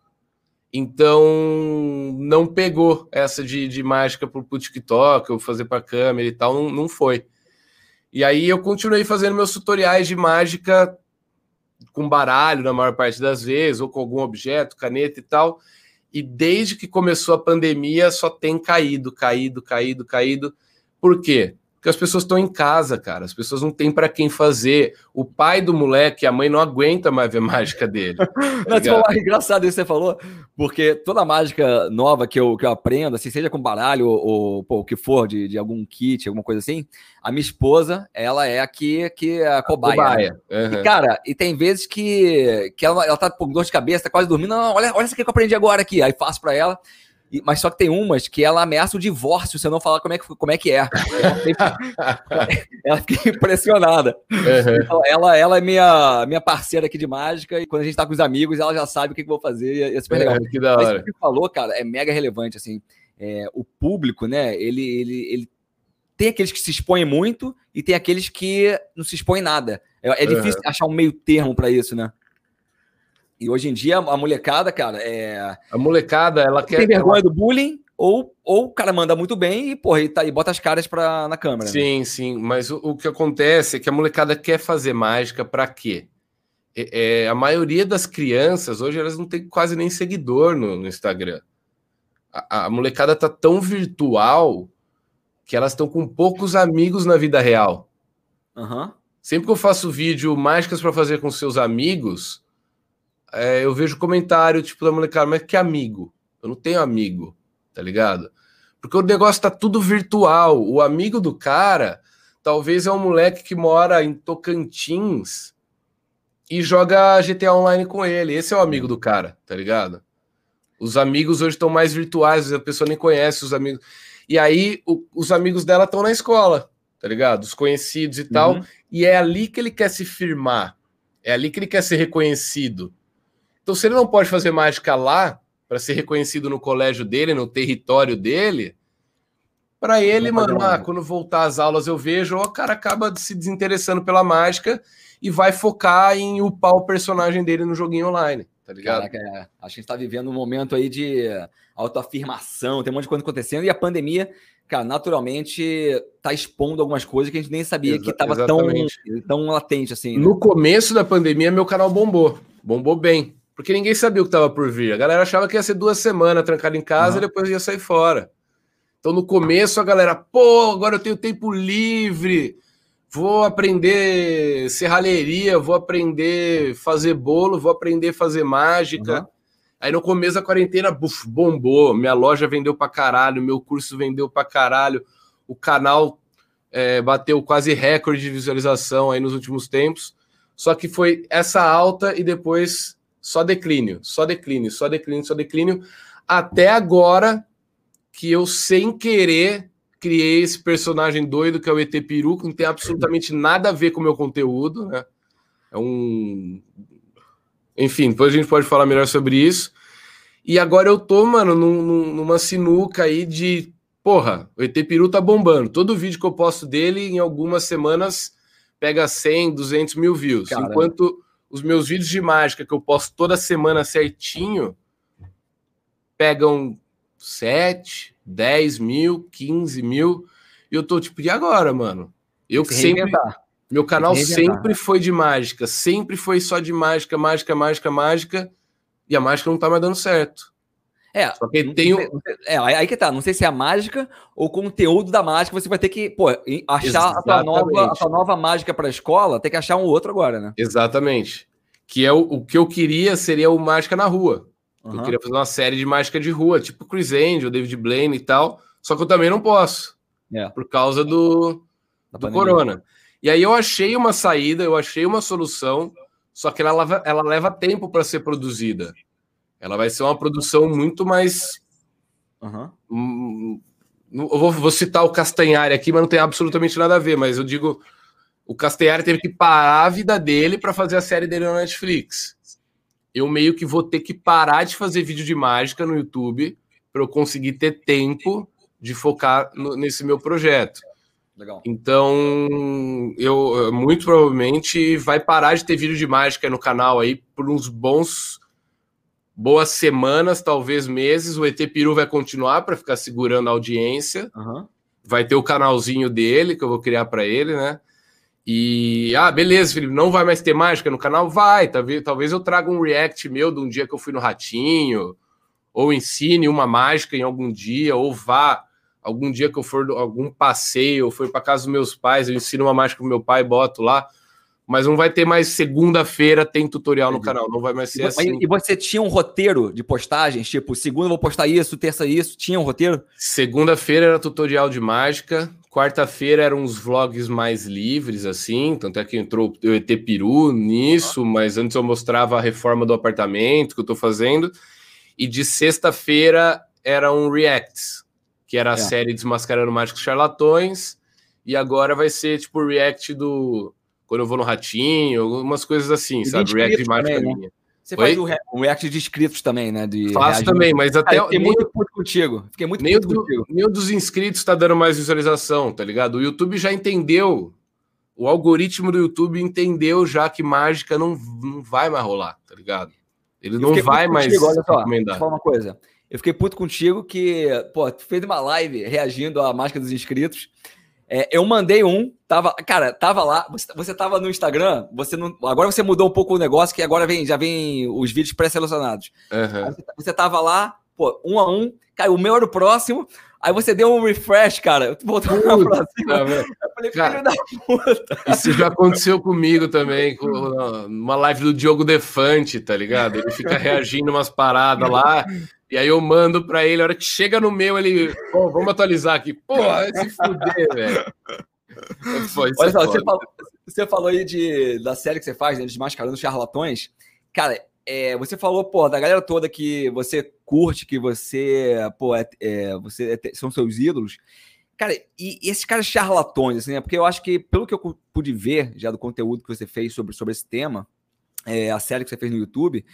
Speaker 2: Então não pegou essa de, de mágica pro, pro TikTok, ou fazer para câmera e tal, não, não foi. E aí eu continuei fazendo meus tutoriais de mágica com baralho na maior parte das vezes, ou com algum objeto, caneta e tal. E desde que começou a pandemia, só tem caído, caído, caído, caído. Por quê? Porque as pessoas estão em casa, cara. As pessoas não têm para quem fazer. O pai do moleque, a mãe não aguenta mais ver mágica dele.
Speaker 1: Tá não, é engraçado isso que você falou, porque toda mágica nova que eu, que eu aprendo, assim, seja com baralho ou, ou o que for, de, de algum kit, alguma coisa assim, a minha esposa, ela é aqui que é a cobaia. cobaia. Uhum. E, cara, e tem vezes que, que ela, ela tá com dor de cabeça, tá quase dormindo. Não, olha, olha isso aqui que eu aprendi agora aqui. Aí faço para ela mas só que tem umas que ela ameaça o divórcio se eu não falar como é que, como é, que é. Ela, fica impressionada. Uhum. Então, ela, ela é minha, minha parceira aqui de mágica e quando a gente tá com os amigos, ela já sabe o que, que eu vou fazer e é super legal. É, que da hora. Mas o que você falou, cara, é mega relevante, assim. É, o público, né, ele, ele, ele tem aqueles que se expõem muito e tem aqueles que não se expõem nada. É, é difícil uhum. achar um meio termo para isso, né? E hoje em dia, a molecada, cara, é.
Speaker 2: A molecada, ela quer.
Speaker 1: Tem vergonha do bullying, ou, ou o cara manda muito bem e, porra, e, tá, e bota as caras pra, na câmera.
Speaker 2: Né? Sim, né? sim. Mas o, o, que acontece é que a molecada quer fazer mágica para quê? É, é, a maioria das crianças, hoje, elas não têm quase nem seguidor no, no Instagram. A, a, molecada tá tão virtual que elas estão com poucos amigos na vida real. Uhum. Sempre que eu faço vídeo mágicas para fazer com seus amigos é, eu vejo comentário tipo da molecada, mas que amigo? Eu não tenho amigo, tá ligado? Porque o negócio tá tudo virtual. O amigo do cara talvez é um moleque que mora em Tocantins e joga GTA Online com ele. Esse é o amigo do cara, tá ligado? Os amigos hoje estão mais virtuais, a pessoa nem conhece os amigos. E aí o, os amigos dela estão na escola, tá ligado? Os conhecidos e tal. Uhum. E é ali que ele quer se firmar. É ali que ele quer ser reconhecido. Então, se ele não pode fazer mágica lá, para ser reconhecido no colégio dele, no território dele, para ele, mano, ah, quando voltar às aulas eu vejo, o cara acaba se desinteressando pela mágica e vai focar em upar o personagem dele no joguinho online, tá ligado? Caraca,
Speaker 1: é. Acho que a gente tá vivendo um momento aí de autoafirmação, tem um monte de coisa acontecendo e a pandemia, cara, naturalmente tá expondo algumas coisas que a gente nem sabia Exa que tava tão, tão latente assim.
Speaker 2: Né? No começo da pandemia, meu canal bombou, bombou bem porque ninguém sabia o que estava por vir. A galera achava que ia ser duas semanas trancado em casa uhum. e depois ia sair fora. Então, no começo, a galera, pô, agora eu tenho tempo livre, vou aprender serralheria, vou aprender fazer bolo, vou aprender fazer mágica. Uhum. Aí no começo da quarentena, buf, bombou. Minha loja vendeu pra caralho, meu curso vendeu pra caralho, o canal é, bateu quase recorde de visualização aí nos últimos tempos. Só que foi essa alta e depois só declínio, só declínio, só declínio, só declínio, até agora que eu, sem querer, criei esse personagem doido que é o ET Peru, que não tem absolutamente nada a ver com o meu conteúdo, né? É um. Enfim, depois a gente pode falar melhor sobre isso. E agora eu tô, mano, num, numa sinuca aí de. Porra, o ET Peru tá bombando. Todo vídeo que eu posto dele, em algumas semanas, pega 100, 200 mil views. Enquanto os meus vídeos de mágica que eu posto toda semana certinho pegam 7, 10 mil, 15 mil. E eu tô tipo, e agora, mano? Eu que sempre. Meu canal sempre foi de mágica, sempre foi só de mágica, mágica, mágica, mágica, e a mágica não tá mais dando certo.
Speaker 1: É, Só que tem é, aí que tá. Não sei se é a mágica ou o conteúdo da mágica. Você vai ter que, pô, achar a tua, nova, a tua nova mágica para a escola, tem que achar um outro agora, né?
Speaker 2: Exatamente. Que é o, o que eu queria seria o Mágica na Rua. Uhum. Eu queria fazer uma série de mágica de rua, tipo Chris Angel, David Blaine e tal. Só que eu também não posso. É. Por causa do, do corona. E aí eu achei uma saída, eu achei uma solução só que ela leva, ela leva tempo para ser produzida. Ela vai ser uma produção muito mais. Uhum. eu vou, vou, citar o Castanhari aqui, mas não tem absolutamente nada a ver. Mas eu digo, o Castanhari teve que parar a vida dele para fazer a série dele na Netflix. Eu meio que vou ter que parar de fazer vídeo de mágica no YouTube para eu conseguir ter tempo de focar no, nesse meu projeto. Legal. Então, eu muito provavelmente vai parar de ter vídeo de mágica no canal aí por uns bons boas semanas, talvez meses. O ET Peru vai continuar para ficar segurando a audiência. Uhum. Vai ter o canalzinho dele que eu vou criar para ele, né? E ah, beleza, Felipe, não vai mais ter mágica no canal? Vai, talvez, talvez eu traga um react meu de um dia que eu fui no Ratinho, ou ensine uma mágica em algum dia, ou vá algum dia que eu for algum passeio, ou for para casa dos meus pais, eu ensino uma mágica pro meu pai, boto lá. Mas não vai ter mais segunda-feira tem tutorial no canal, não vai mais ser
Speaker 1: e,
Speaker 2: assim.
Speaker 1: E você tinha um roteiro de postagens, tipo, segunda eu vou postar isso, terça isso, tinha um roteiro?
Speaker 2: Segunda-feira era tutorial de mágica, quarta-feira eram uns vlogs mais livres, assim, tanto é que entrou o ET Peru nisso, mas antes eu mostrava a reforma do apartamento que eu tô fazendo, e de sexta-feira eram reacts, que era a é. série Desmascarando Mágicos Charlatões, e agora vai ser tipo o react do. Quando eu vou no Ratinho, algumas coisas assim, e sabe? React de mágica também, né? minha.
Speaker 1: Você Oi? faz o, re um react de inscritos também, né? De
Speaker 2: Faço reagir. também, mas até.
Speaker 1: Cara, fiquei muito puto contigo. Fiquei muito
Speaker 2: nem puto do, contigo. Nem dos inscritos tá dando mais visualização, tá ligado? O YouTube já entendeu. O algoritmo do YouTube entendeu já que mágica não, não vai mais rolar, tá ligado? Ele não vai mais
Speaker 1: contigo, olha só, recomendar. Deixa eu falar uma coisa. Eu fiquei puto contigo que, pô, tu fez uma live reagindo à máscara dos inscritos. É, eu mandei um, tava, cara, tava lá, você, você tava no Instagram, você não, agora você mudou um pouco o negócio, que agora vem, já vem os vídeos pré-selecionados. Uhum. Você, você tava lá, pô, um a um, cara, o meu era o próximo, aí você deu um refresh, cara, voltou pra cima. Tá, eu
Speaker 2: falei, cara, filho da puta. Isso já aconteceu comigo também, com uma live do Diogo Defante, tá ligado? Ele fica reagindo umas paradas lá, e aí eu mando para ele, a hora que chega no meu, ele, pô, vamos atualizar aqui. Porra, se fuder, velho.
Speaker 1: Olha só, você falou, você falou, aí de, da série que você faz, né, Desmascarando Charlatões. Cara, é, você falou, pô, da galera toda que você curte, que você, pô, é, é, você é, são seus ídolos. Cara, e, e, esses caras charlatões, assim, né? Porque eu acho que, pelo que eu pude ver já do conteúdo que você fez sobre, sobre esse tema, é, a série que você fez no YouTube,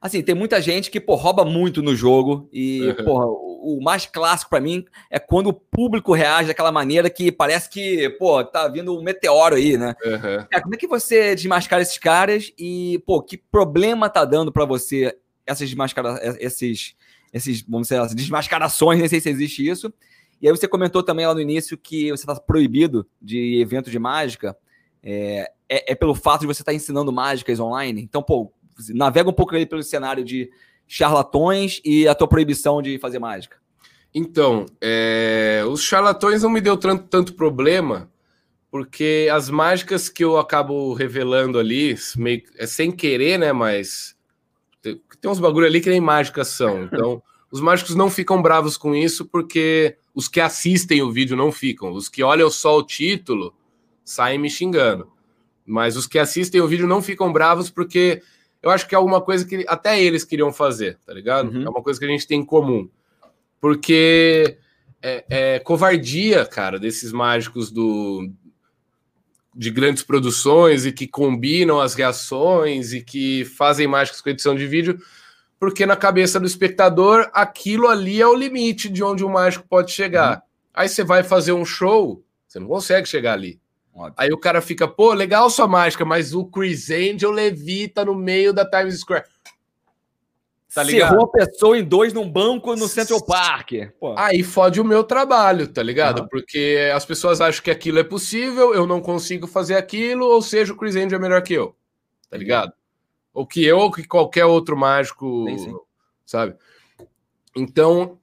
Speaker 1: Assim, tem muita gente que, pô, rouba muito no jogo. E, uhum. porra, o, o mais clássico para mim é quando o público reage daquela maneira que parece que, pô, tá vindo um meteoro aí, né? Uhum. É, como é que você desmascara esses caras e, pô, que problema tá dando para você essas desmascara esses, esses, vamos dizer, essas desmascarações, nem sei se existe isso. E aí você comentou também lá no início que você está proibido de evento de mágica. É, é, é, pelo fato de você estar tá ensinando mágicas online. Então, pô, navega um pouco aí pelo cenário de charlatões e a tua proibição de fazer mágica.
Speaker 2: Então, é, os charlatões não me deu tanto, tanto problema, porque as mágicas que eu acabo revelando ali, meio, é sem querer, né? Mas tem, tem uns bagulho ali que nem mágicas são. Então, os mágicos não ficam bravos com isso, porque os que assistem o vídeo não ficam. Os que olham só o título saem me xingando. Mas os que assistem o vídeo não ficam bravos porque eu acho que é alguma coisa que até eles queriam fazer, tá ligado? Uhum. É uma coisa que a gente tem em comum. Porque é, é, covardia, cara, desses mágicos do de grandes produções e que combinam as reações e que fazem mágicas com edição de vídeo, porque na cabeça do espectador aquilo ali é o limite de onde o mágico pode chegar. Uhum. Aí você vai fazer um show, você não consegue chegar ali. Óbvio. Aí o cara fica, pô, legal sua mágica, mas o Chris Angel levita no meio da Times Square.
Speaker 1: Tá ligado? Cerrou a pessoa em dois num banco no Central Park.
Speaker 2: Pô. Aí fode o meu trabalho, tá ligado? Uhum. Porque as pessoas acham que aquilo é possível, eu não consigo fazer aquilo, ou seja, o Chris Angel é melhor que eu. Tá ligado? Ou que eu, ou que qualquer outro mágico, sim, sim. sabe? Então,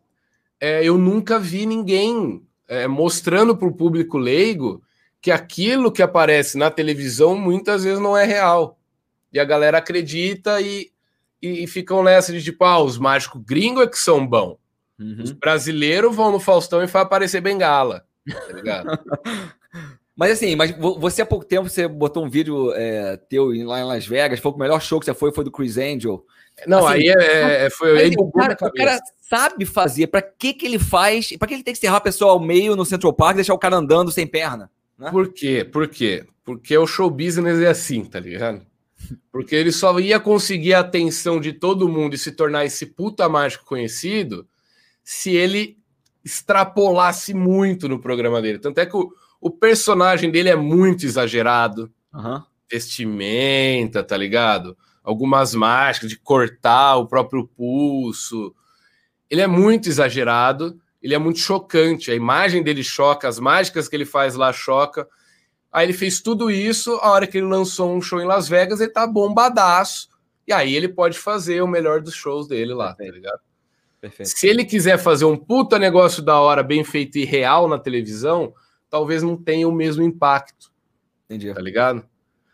Speaker 2: é, eu nunca vi ninguém é, mostrando para o público leigo que aquilo que aparece na televisão muitas vezes não é real. E a galera acredita e, e, e ficam nessa de tipo, ah, os mágicos gringos é que são bons. Uhum. Os brasileiros vão no Faustão e faz aparecer bengala. Tá ligado?
Speaker 1: Mas assim, mas você há pouco tempo você botou um vídeo é, teu lá em Las Vegas, foi o melhor show que você foi, foi do Chris Angel.
Speaker 2: Não, assim, aí é, é foi aí,
Speaker 1: o, cara, o cara sabe fazer. Para que que ele faz? Para que ele tem que encerrar a pessoa ao meio no Central Park e deixar o cara andando sem perna?
Speaker 2: Né? Por quê? Por quê? Porque o show business é assim, tá ligado? Porque ele só ia conseguir a atenção de todo mundo e se tornar esse puta mágico conhecido se ele extrapolasse muito no programa dele. Tanto é que o, o personagem dele é muito exagerado.
Speaker 1: Uhum.
Speaker 2: Vestimenta, tá ligado? Algumas mágicas de cortar o próprio pulso. Ele é muito exagerado, ele é muito chocante. A imagem dele choca, as mágicas que ele faz lá choca. Aí ele fez tudo isso, a hora que ele lançou um show em Las Vegas, ele tá bombadaço. E aí ele pode fazer o melhor dos shows dele lá, tá Perfeito. tá ligado? Perfeito. Se ele quiser fazer um puta negócio da hora, bem feito e real na televisão, talvez não tenha o mesmo impacto.
Speaker 1: Entendi.
Speaker 2: Tá ligado?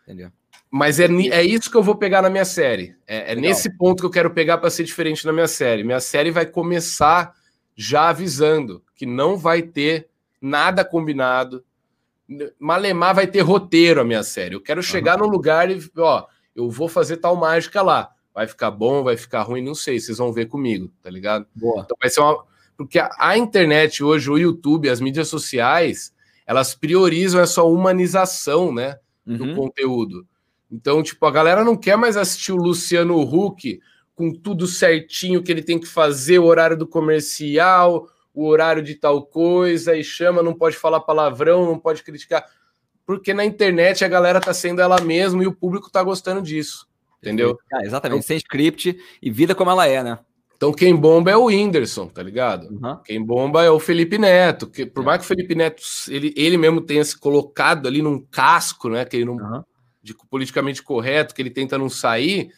Speaker 1: Entendi.
Speaker 2: Mas é, é isso que eu vou pegar na minha série. É, é nesse ponto que eu quero pegar para ser diferente na minha série. Minha série vai começar já avisando que não vai ter nada combinado. Malemar vai ter roteiro a minha série. Eu quero chegar uhum. num lugar e, ó, eu vou fazer tal mágica lá. Vai ficar bom, vai ficar ruim, não sei. Vocês vão ver comigo, tá ligado?
Speaker 1: Boa.
Speaker 2: Então vai ser uma. Porque a, a internet hoje, o YouTube, as mídias sociais, elas priorizam essa humanização, né, do uhum. conteúdo. Então, tipo, a galera não quer mais assistir o Luciano Huck com tudo certinho que ele tem que fazer, o horário do comercial, o horário de tal coisa, e chama, não pode falar palavrão, não pode criticar. Porque na internet a galera tá sendo ela mesma e o público tá gostando disso. Entendeu?
Speaker 1: Ah, exatamente, então, sem script e vida como ela é, né?
Speaker 2: Então quem bomba é o Whindersson, tá ligado? Uhum. Quem bomba é o Felipe Neto, que por é. mais que o Felipe Neto ele, ele mesmo tenha se colocado ali num casco, né, que ele não uhum. de politicamente correto, que ele tenta não sair,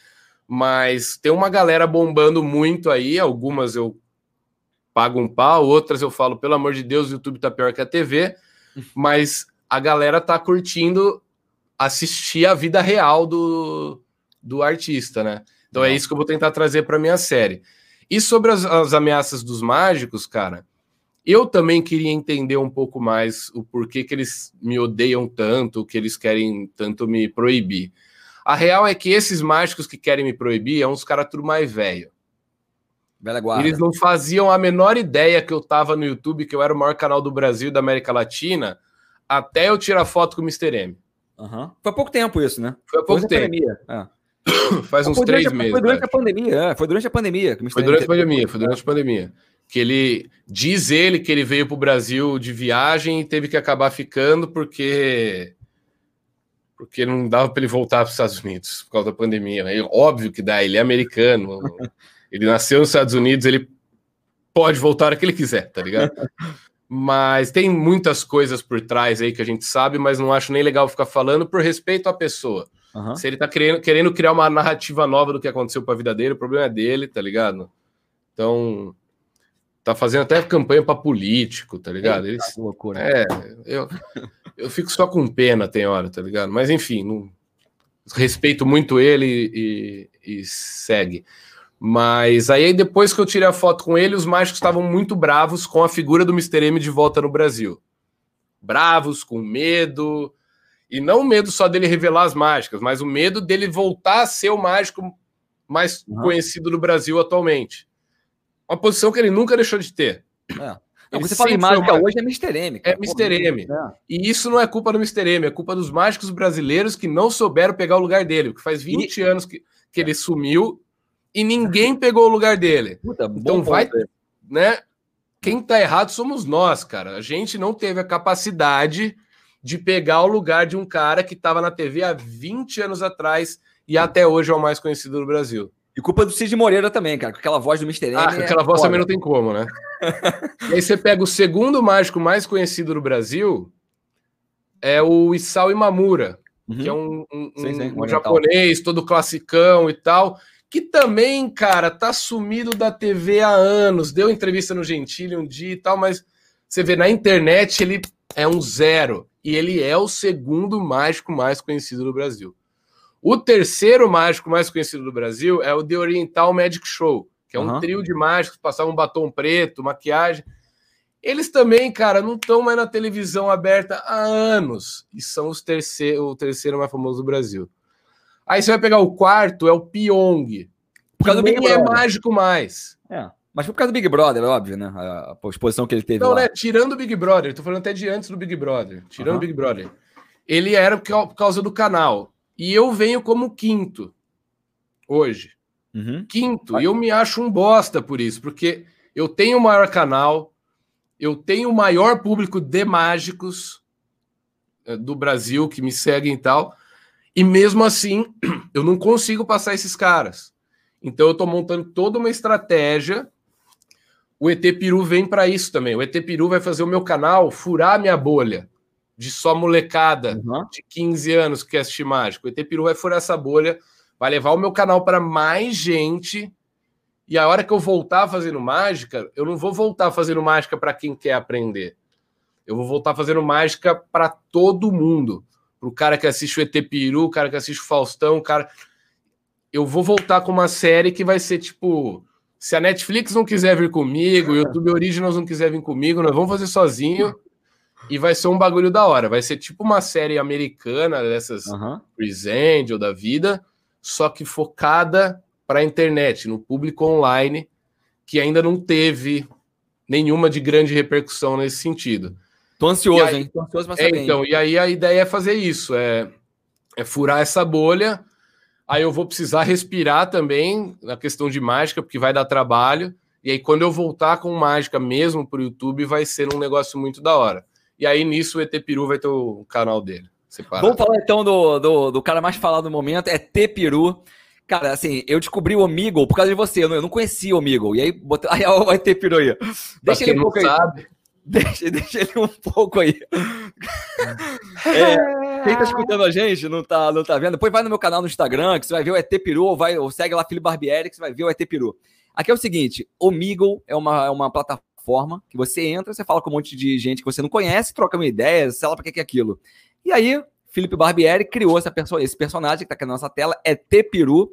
Speaker 2: mas tem uma galera bombando muito aí, algumas eu pago um pau, outras eu falo, pelo amor de Deus, o YouTube tá pior que a TV, mas a galera tá curtindo assistir a vida real do, do artista, né? Então é isso que eu vou tentar trazer para minha série. E sobre as, as ameaças dos mágicos, cara, eu também queria entender um pouco mais o porquê que eles me odeiam tanto, que eles querem tanto me proibir. A real é que esses mágicos que querem me proibir é uns caras tudo mais velho. Eles não faziam a menor ideia que eu tava no YouTube, que eu era o maior canal do Brasil e da América Latina, até eu tirar foto com o Mr. M.
Speaker 1: Uhum. Foi há pouco tempo isso, né?
Speaker 2: Foi há pouco tempo. É. Faz uns três meses.
Speaker 1: Foi durante a pandemia, é, foi durante a pandemia.
Speaker 2: Foi durante a pandemia, foi durante a pandemia. Que ele diz ele que ele veio para o Brasil de viagem e teve que acabar ficando porque porque não dava para ele voltar para os Estados Unidos por causa da pandemia. É óbvio que dá, ele é americano, ele nasceu nos Estados Unidos, ele pode voltar a que ele quiser, tá ligado? Mas tem muitas coisas por trás aí que a gente sabe, mas não acho nem legal ficar falando por respeito à pessoa. Uhum. Se ele tá querendo, querendo criar uma narrativa nova do que aconteceu com a vida dele, o problema é dele, tá ligado? Então, tá fazendo até campanha para político, tá ligado? Eita,
Speaker 1: Eles, loucura.
Speaker 2: É, eu, eu fico só com pena, tem hora, tá ligado? Mas enfim, não, respeito muito ele e, e, segue. Mas aí depois que eu tirei a foto com ele, os mágicos estavam muito bravos com a figura do Mr. M de volta no Brasil. Bravos, com medo, e não o medo só dele revelar as mágicas, mas o medo dele voltar a ser o mágico mais uhum. conhecido do Brasil atualmente. Uma posição que ele nunca deixou de ter.
Speaker 1: É. Não, você fala em mágica hoje é Mr. M.
Speaker 2: Cara. É Mr. M. É. E isso não é culpa do Mr. M, é culpa dos mágicos brasileiros que não souberam pegar o lugar dele. Porque faz 20 e... anos que, que ele sumiu e ninguém pegou o lugar dele. Puta, então vai, né? Quem tá errado somos nós, cara. A gente não teve a capacidade de pegar o lugar de um cara que estava na TV há 20 anos atrás e até hoje é o mais conhecido do Brasil.
Speaker 1: E culpa do Cid Moreira também, cara, com aquela voz do Mr. M.
Speaker 2: Ah, aquela é voz foda. também não tem como, né? e aí você pega o segundo mágico mais conhecido do Brasil, é o Isao Imamura, uhum. que é um, um, sim, sim, um japonês, todo classicão e tal, que também, cara, tá sumido da TV há anos. Deu entrevista no Gentili um dia e tal, mas você vê na internet ele é um zero e ele é o segundo mágico mais conhecido do Brasil. O terceiro mágico mais conhecido do Brasil é o The Oriental Magic Show, que é um uhum. trio de mágicos que passavam um batom preto, maquiagem. Eles também, cara, não estão mais na televisão aberta há anos. E são os terceiro, o terceiro mais famoso do Brasil. Aí você vai pegar o quarto, é o Pyong. Por causa do Big é mágico mais.
Speaker 1: É. Mas por causa do Big Brother, é óbvio, né? A, exposição que ele teve. Não, lá. né?
Speaker 2: Tirando o Big Brother, tô falando até de antes do Big Brother. Tirando o Big Brother. Ele era por causa do canal. E eu venho como quinto hoje. Uhum. Quinto. E eu me acho um bosta por isso, porque eu tenho o maior canal, eu tenho o maior público de mágicos eh, do Brasil que me seguem e tal. E mesmo assim, eu não consigo passar esses caras. Então eu tô montando toda uma estratégia o ET Peru vem para isso também. O ET Peru vai fazer o meu canal furar a minha bolha de só molecada uhum. de 15 anos que quer assistir mágico. O ET Peru vai furar essa bolha, vai levar o meu canal para mais gente. E a hora que eu voltar fazendo mágica, eu não vou voltar fazendo mágica para quem quer aprender. Eu vou voltar fazendo mágica para todo mundo. Para o cara que assiste o ET Peru, o cara que assiste o Faustão, o cara. Eu vou voltar com uma série que vai ser tipo se a Netflix não quiser vir comigo, o YouTube Originals não quiser vir comigo, nós vamos fazer sozinho e vai ser um bagulho da hora. Vai ser tipo uma série americana dessas uhum. Present ou da vida, só que focada para a internet, no público online, que ainda não teve nenhuma de grande repercussão nesse sentido.
Speaker 1: Tô ansioso, aí, hein? Tô ansioso
Speaker 2: pra saber. É, então, e aí a ideia é fazer isso, é, é furar essa bolha Aí eu vou precisar respirar também na questão de mágica, porque vai dar trabalho. E aí, quando eu voltar com mágica mesmo para o YouTube, vai ser um negócio muito da hora. E aí, nisso, o ET Peru vai ter o canal dele.
Speaker 1: Separado. Vamos falar então do, do, do, cara mais falado no momento, é T Peru. Cara, assim, eu descobri o Omegle por causa de você, eu não, eu não conhecia o Omegle. E aí, botei, aí ó, o ET Peru aí. Deixa ele um pouco sabe. aí. Deixa, deixa ele um pouco aí. é, quem tá escutando a gente não tá, não tá vendo, depois vai no meu canal no Instagram, que você vai ver o ET Peru, ou, vai, ou segue lá Felipe Barbieri, que você vai ver o ET Peru. Aqui é o seguinte, o é uma, é uma plataforma que você entra, você fala com um monte de gente que você não conhece, troca uma ideia, sei lá pra que é aquilo. E aí, Felipe Barbieri criou essa perso esse personagem que tá aqui na nossa tela, ET Peru,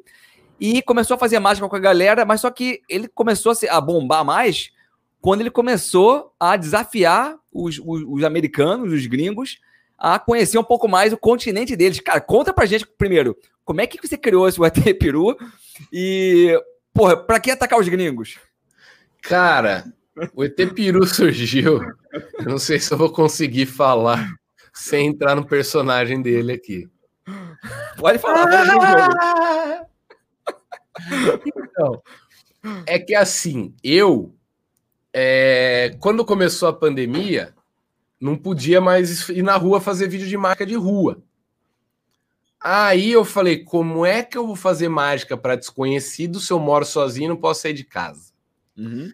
Speaker 1: e começou a fazer mágica com a galera, mas só que ele começou a bombar mais quando ele começou a desafiar os, os, os, americanos, os gringos, a conhecer um pouco mais o continente deles. Cara, conta pra gente primeiro, como é que você criou esse ET Peru e, porra, pra que atacar os gringos?
Speaker 2: Cara, o ET Peru surgiu, eu não sei se eu vou conseguir falar sem entrar no personagem dele aqui.
Speaker 1: Pode falar, ah!
Speaker 2: Então, é que assim, eu é, quando começou a pandemia, não podia mais ir na rua fazer vídeo de marca de rua. Aí eu falei, como é que eu vou fazer mágica para desconhecido se eu moro sozinho e não posso sair de casa? Uhum.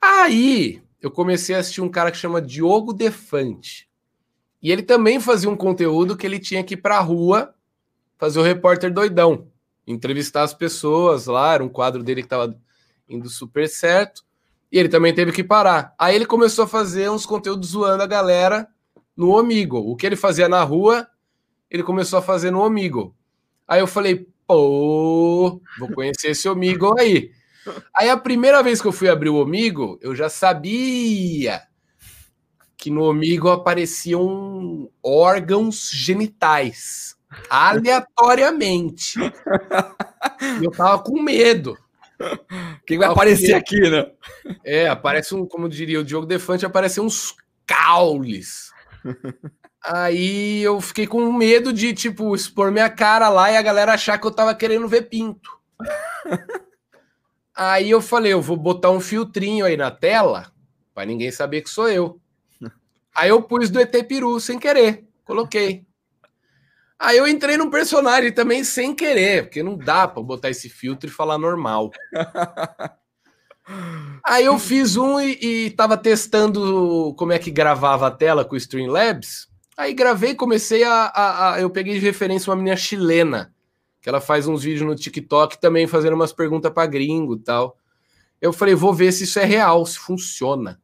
Speaker 2: Aí eu comecei a assistir um cara que chama Diogo Defante. E ele também fazia um conteúdo que ele tinha que ir para a rua fazer o repórter doidão, entrevistar as pessoas lá, era um quadro dele que estava indo super certo. E ele também teve que parar. Aí ele começou a fazer uns conteúdos zoando a galera no Omigo. O que ele fazia na rua, ele começou a fazer no Omigo. Aí eu falei, pô, vou conhecer esse Omigo aí. Aí a primeira vez que eu fui abrir o Omigo, eu já sabia que no Omigo apareciam órgãos genitais aleatoriamente. eu tava com medo.
Speaker 1: Quem vai aparecer aqui, né?
Speaker 2: É, aparece um, como diria o Diogo Defante, aparecem uns caules. Aí eu fiquei com medo de, tipo, expor minha cara lá e a galera achar que eu tava querendo ver pinto. Aí eu falei, eu vou botar um filtrinho aí na tela para ninguém saber que sou eu. Aí eu pus do ET Peru sem querer, coloquei. Aí eu entrei num personagem também sem querer, porque não dá para botar esse filtro e falar normal. Aí eu fiz um e, e tava testando como é que gravava a tela com o Streamlabs. Aí gravei, comecei a, a, a, Eu peguei de referência uma menina chilena, que ela faz uns vídeos no TikTok também fazendo umas perguntas para gringo e tal. Eu falei, vou ver se isso é real, se funciona.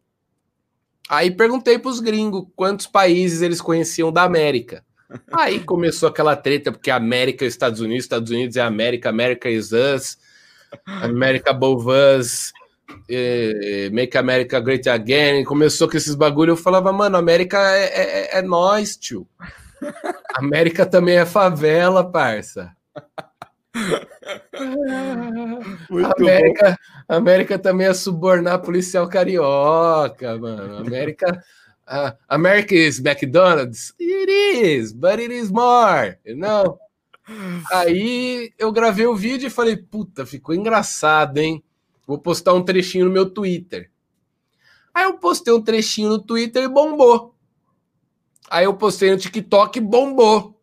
Speaker 2: Aí perguntei para os gringos quantos países eles conheciam da América. Aí começou aquela treta, porque América é Estados Unidos, Estados Unidos é América, América is us, América above us, é, Make America Great Again, começou com esses bagulho, eu falava, mano, América é, é, é nós, tio. América também é favela, parça. América, América também é subornar policial carioca, mano. América, uh, America is McDonald's. It is, but it is more, you know? Aí eu gravei o vídeo e falei, puta, ficou engraçado, hein? Vou postar um trechinho no meu Twitter. Aí eu postei um trechinho no Twitter e bombou. Aí eu postei no TikTok e bombou.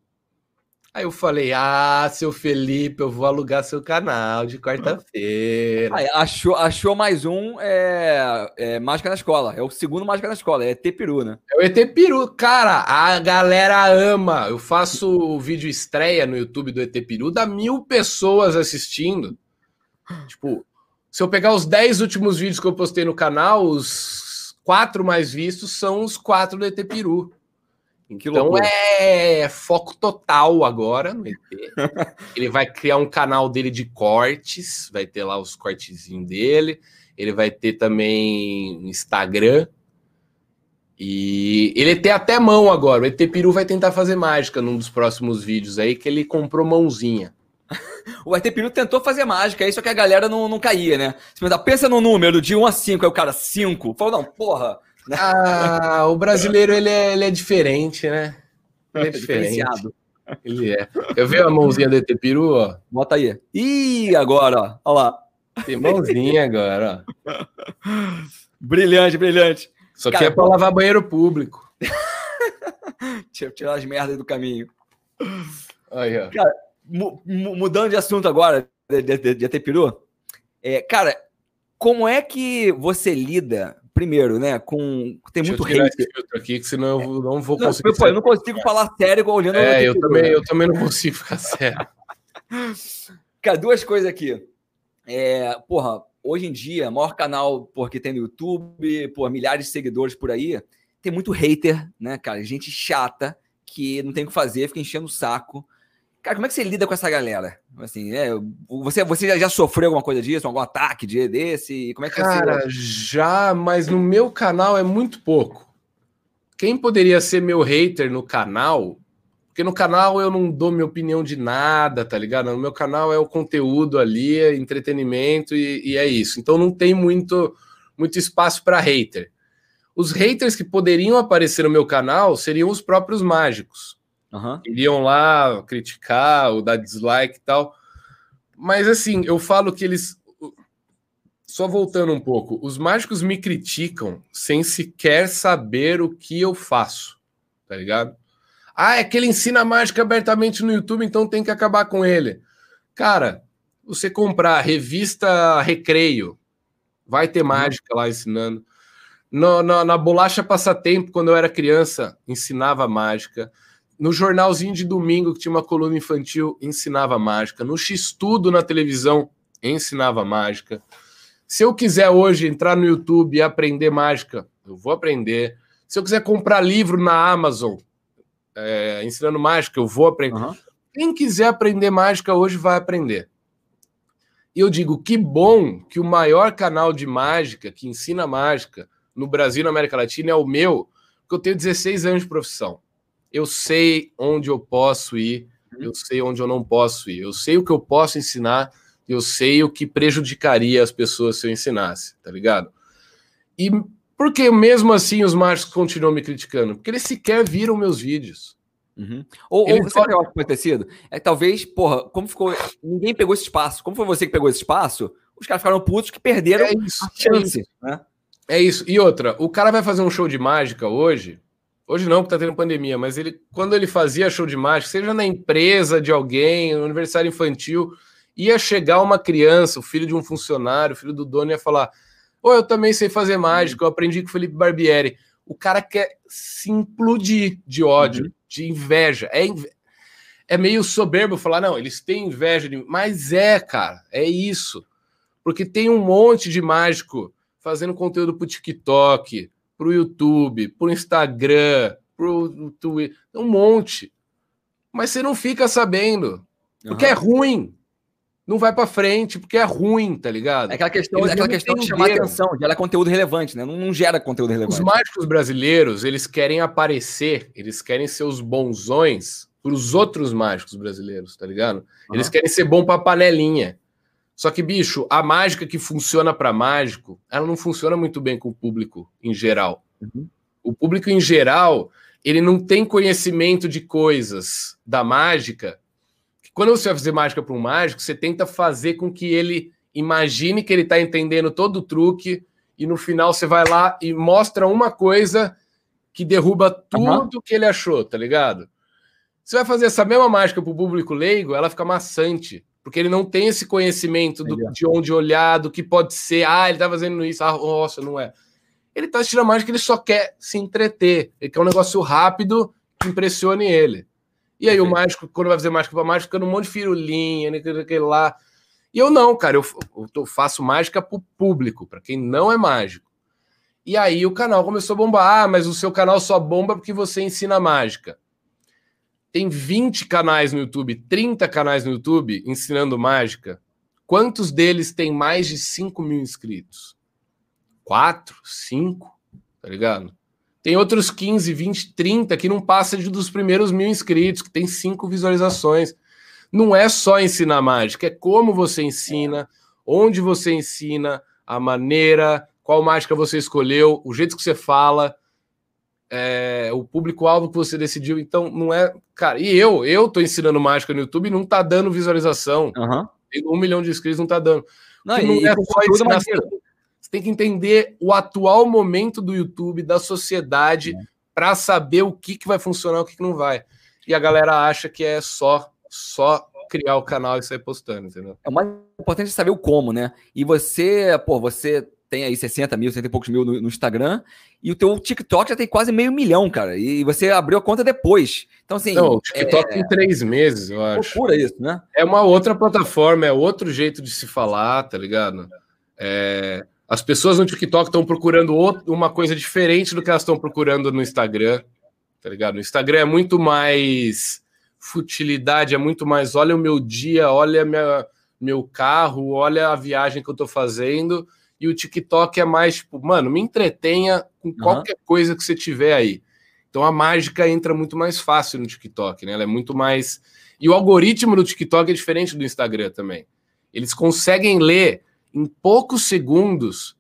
Speaker 2: Aí eu falei, ah, seu Felipe, eu vou alugar seu canal de quarta-feira.
Speaker 1: achou, achou mais um é, é, Mágica na Escola. É o segundo Mágica na Escola, é ET Peru, né?
Speaker 2: É o ET Peru. Cara, a galera ama. Eu faço o vídeo estreia no YouTube do ET Peru, dá mil pessoas assistindo. Tipo, se eu pegar os dez últimos vídeos que eu postei no canal, os quatro mais vistos são os quatro do ET Peru. Então é foco total agora no ET. ele vai criar um canal dele de cortes, vai ter lá os cortezinhos dele. Ele vai ter também Instagram. E ele tem até mão agora. O ET Peru vai tentar fazer mágica num dos próximos vídeos aí, que ele comprou mãozinha.
Speaker 1: o ET Peru tentou fazer mágica, aí só que a galera não, não caía, né? Você pensa no número de 1 a 5, aí o cara 5. Falou, não, porra,
Speaker 2: ah, o brasileiro ele é, ele é diferente, né? Ele é diferenciado. Ele é. Eu vi a mãozinha do ET Peru, ó.
Speaker 1: Bota aí. Ih, agora, ó. Olha lá.
Speaker 2: Tem mãozinha agora, ó.
Speaker 1: Brilhante, brilhante.
Speaker 2: Só que é pra lavar banheiro público.
Speaker 1: Tirar as merdas do caminho.
Speaker 2: Aí, ó.
Speaker 1: Cara, mudando de assunto agora, de, de, de ET Peru. É, cara, como é que você lida primeiro, né? Com tem muito
Speaker 2: hate. aqui, que senão eu não vou conseguir.
Speaker 1: Não, pô, eu não consigo falar sério olhando.
Speaker 2: É, eu também, eu também não consigo ficar sério.
Speaker 1: Cara, duas coisas aqui. É, porra, hoje em dia, maior canal porque tem no YouTube, por milhares de seguidores por aí, tem muito hater, né, cara? Gente chata que não tem o que fazer, fica enchendo o saco. Cara, como é que você lida com essa galera? Assim, é, você, você já, sofreu alguma coisa disso, algum ataque de, desse? Como é que
Speaker 2: Cara, você... já, mas no meu canal é muito pouco. Quem poderia ser meu hater no canal? Porque no canal eu não dou minha opinião de nada, tá ligado? No meu canal é o conteúdo ali, é entretenimento e, e é isso. Então não tem muito, muito espaço para hater. Os haters que poderiam aparecer no meu canal seriam os próprios mágicos
Speaker 1: Uhum.
Speaker 2: Iriam lá criticar ou dar dislike e tal. Mas assim, eu falo que eles. Só voltando um pouco, os mágicos me criticam sem sequer saber o que eu faço, tá ligado? Ah, é que ele ensina mágica abertamente no YouTube, então tem que acabar com ele. Cara, você comprar revista Recreio, vai ter mágica lá ensinando. No, no, na bolacha passatempo, quando eu era criança, ensinava mágica. No jornalzinho de domingo, que tinha uma coluna infantil, ensinava mágica. No X-Tudo na televisão, ensinava mágica. Se eu quiser hoje entrar no YouTube e aprender mágica, eu vou aprender. Se eu quiser comprar livro na Amazon, é, ensinando mágica, eu vou aprender. Uhum. Quem quiser aprender mágica hoje vai aprender. E eu digo, que bom que o maior canal de mágica que ensina mágica no Brasil e na América Latina é o meu, porque eu tenho 16 anos de profissão eu sei onde eu posso ir, uhum. eu sei onde eu não posso ir, eu sei o que eu posso ensinar, eu sei o que prejudicaria as pessoas se eu ensinasse, tá ligado? E por que mesmo assim os machos continuam me criticando? Porque eles sequer viram meus vídeos.
Speaker 1: Uhum. Ou, ou você pode... que pode ter sido? É talvez, porra, como ficou. Ninguém pegou esse espaço. Como foi você que pegou esse espaço? Os caras ficaram putos que perderam
Speaker 2: é isso, a chance. É isso. Né? É isso. E outra, o cara vai fazer um show de mágica hoje. Hoje não, porque tá tendo pandemia, mas ele, quando ele fazia show de mágica, seja na empresa de alguém, no aniversário infantil, ia chegar uma criança, o filho de um funcionário, o filho do dono, ia falar: Ô, oh, eu também sei fazer mágica, eu aprendi com o Felipe Barbieri. O cara quer se implodir de ódio, uhum. de inveja. É, é meio soberbo falar, não, eles têm inveja de mim. Mas é, cara, é isso. Porque tem um monte de mágico fazendo conteúdo pro TikTok, para o YouTube, para o Instagram, para o Twitter, um monte. Mas você não fica sabendo, porque uhum. é ruim. não vai para frente, porque é ruim, tá ligado?
Speaker 1: É aquela questão, é aquela questão de chamar atenção, de é conteúdo relevante, né? Não, não, gera conteúdo relevante.
Speaker 2: Os mágicos brasileiros, eles querem aparecer, eles querem ser os bonzões para os outros mágicos brasileiros, tá ligado? Uhum. Eles querem ser bom para panelinha. Só que, bicho, a mágica que funciona para mágico, ela não funciona muito bem com o público em geral. Uhum. O público em geral, ele não tem conhecimento de coisas da mágica. Quando você vai fazer mágica para um mágico, você tenta fazer com que ele imagine que ele está entendendo todo o truque e no final você vai lá e mostra uma coisa que derruba tudo uhum. que ele achou, tá ligado? Você vai fazer essa mesma mágica para o público leigo, ela fica maçante porque ele não tem esse conhecimento do, de onde olhar, do que pode ser. Ah, ele tá fazendo isso, ah, nossa, não é. Ele tá assistindo a mágica, ele só quer se entreter. Ele quer um negócio rápido que impressione ele. E aí, o mágico, quando vai fazer mágica para mágico, fica um monte de firulinha, né, aquele lá. E eu não, cara, eu, eu faço mágica pro público, para quem não é mágico. E aí o canal começou a bombar. Ah, mas o seu canal só bomba porque você ensina mágica tem 20 canais no YouTube, 30 canais no YouTube ensinando mágica. Quantos deles têm mais de 5 mil inscritos? 4, 5, tá ligado? Tem outros 15, 20, 30 que não passa de dos primeiros mil inscritos, que tem 5 visualizações. Não é só ensinar mágica, é como você ensina, onde você ensina, a maneira, qual mágica você escolheu, o jeito que você fala é, o público-alvo que você decidiu. Então, não é. Cara, e eu, eu tô ensinando mágica no YouTube e não tá dando visualização.
Speaker 1: Uhum.
Speaker 2: Um milhão de inscritos, não tá dando. Não, não é só ensinação. Você tem que entender o atual momento do YouTube, da sociedade, é. para saber o que, que vai funcionar o que, que não vai. E a galera acha que é só, só criar o canal e sair postando, entendeu?
Speaker 1: É o mais importante saber o como, né? E você, pô, você tem aí 60 mil, 60 e poucos mil no, no, Instagram, e o teu TikTok já tem quase meio milhão, cara. E você abriu a conta depois. Então, assim. Não,
Speaker 2: o TikTok é... tem três meses, eu acho.
Speaker 1: Procura isso, né?
Speaker 2: É uma outra plataforma, é outro jeito de se falar, tá ligado? É... As pessoas no TikTok estão procurando uma coisa diferente do que elas estão procurando no Instagram, tá ligado? No Instagram é muito mais futilidade, é muito mais olha o meu dia, olha minha, meu carro, olha a viagem que eu tô fazendo e o TikTok é mais tipo, mano, me entretenha com uhum. qualquer coisa que você tiver aí. Então a mágica entra muito mais fácil no TikTok, né? Ela é muito mais. E o algoritmo do TikTok é diferente do Instagram também. Eles conseguem ler em poucos segundos,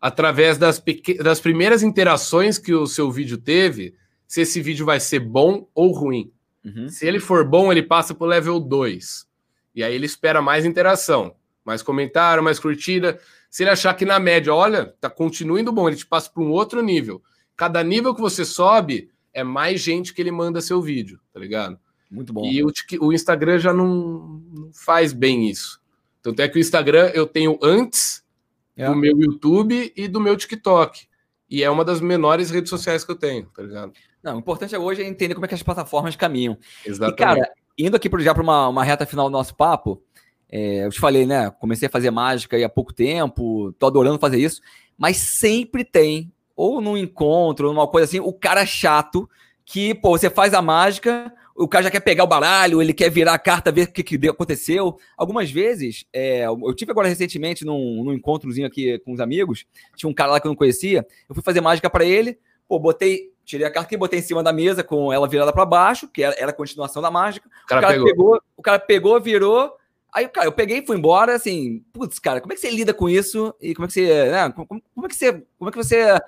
Speaker 2: através das, pequ... das primeiras interações que o seu vídeo teve, se esse vídeo vai ser bom ou ruim. Uhum. Se ele for bom, ele passa para o level 2. E aí ele espera mais interação, mais comentário, mais curtida. Se ele achar que na média, olha, tá continuando bom, ele te passa para um outro nível. Cada nível que você sobe, é mais gente que ele manda seu vídeo, tá ligado?
Speaker 1: Muito bom.
Speaker 2: E o, o Instagram já não, não, faz bem isso. Tanto é que o Instagram eu tenho antes é. do meu YouTube e do meu TikTok. E é uma das menores redes sociais que eu tenho, tá ligado?
Speaker 1: Não, o importante hoje é entender como é que as plataformas caminham.
Speaker 2: Exatamente.
Speaker 1: E, cara, indo aqui já para uma, uma reta final do nosso papo, é, eu te falei, né? Comecei a fazer mágica há pouco tempo, tô adorando fazer isso, mas sempre tem, ou num encontro, numa coisa assim, o cara chato que, pô, você faz a mágica, o cara já quer pegar o baralho, ele quer virar a carta, ver o que, que aconteceu. Algumas vezes, é, eu tive agora recentemente num, num encontrozinho aqui com os amigos, tinha um cara lá que eu não conhecia, eu fui fazer mágica para ele, pô, botei, tirei a carta e botei em cima da mesa com ela virada para baixo, que era, era, a continuação da mágica.
Speaker 2: O cara, o cara pegou. pegou.
Speaker 1: o cara pegou, virou, Aí, cara, eu peguei e fui embora, assim, putz, cara, como é que você lida com isso? E como é que você, né, como, como é que você, como é que você,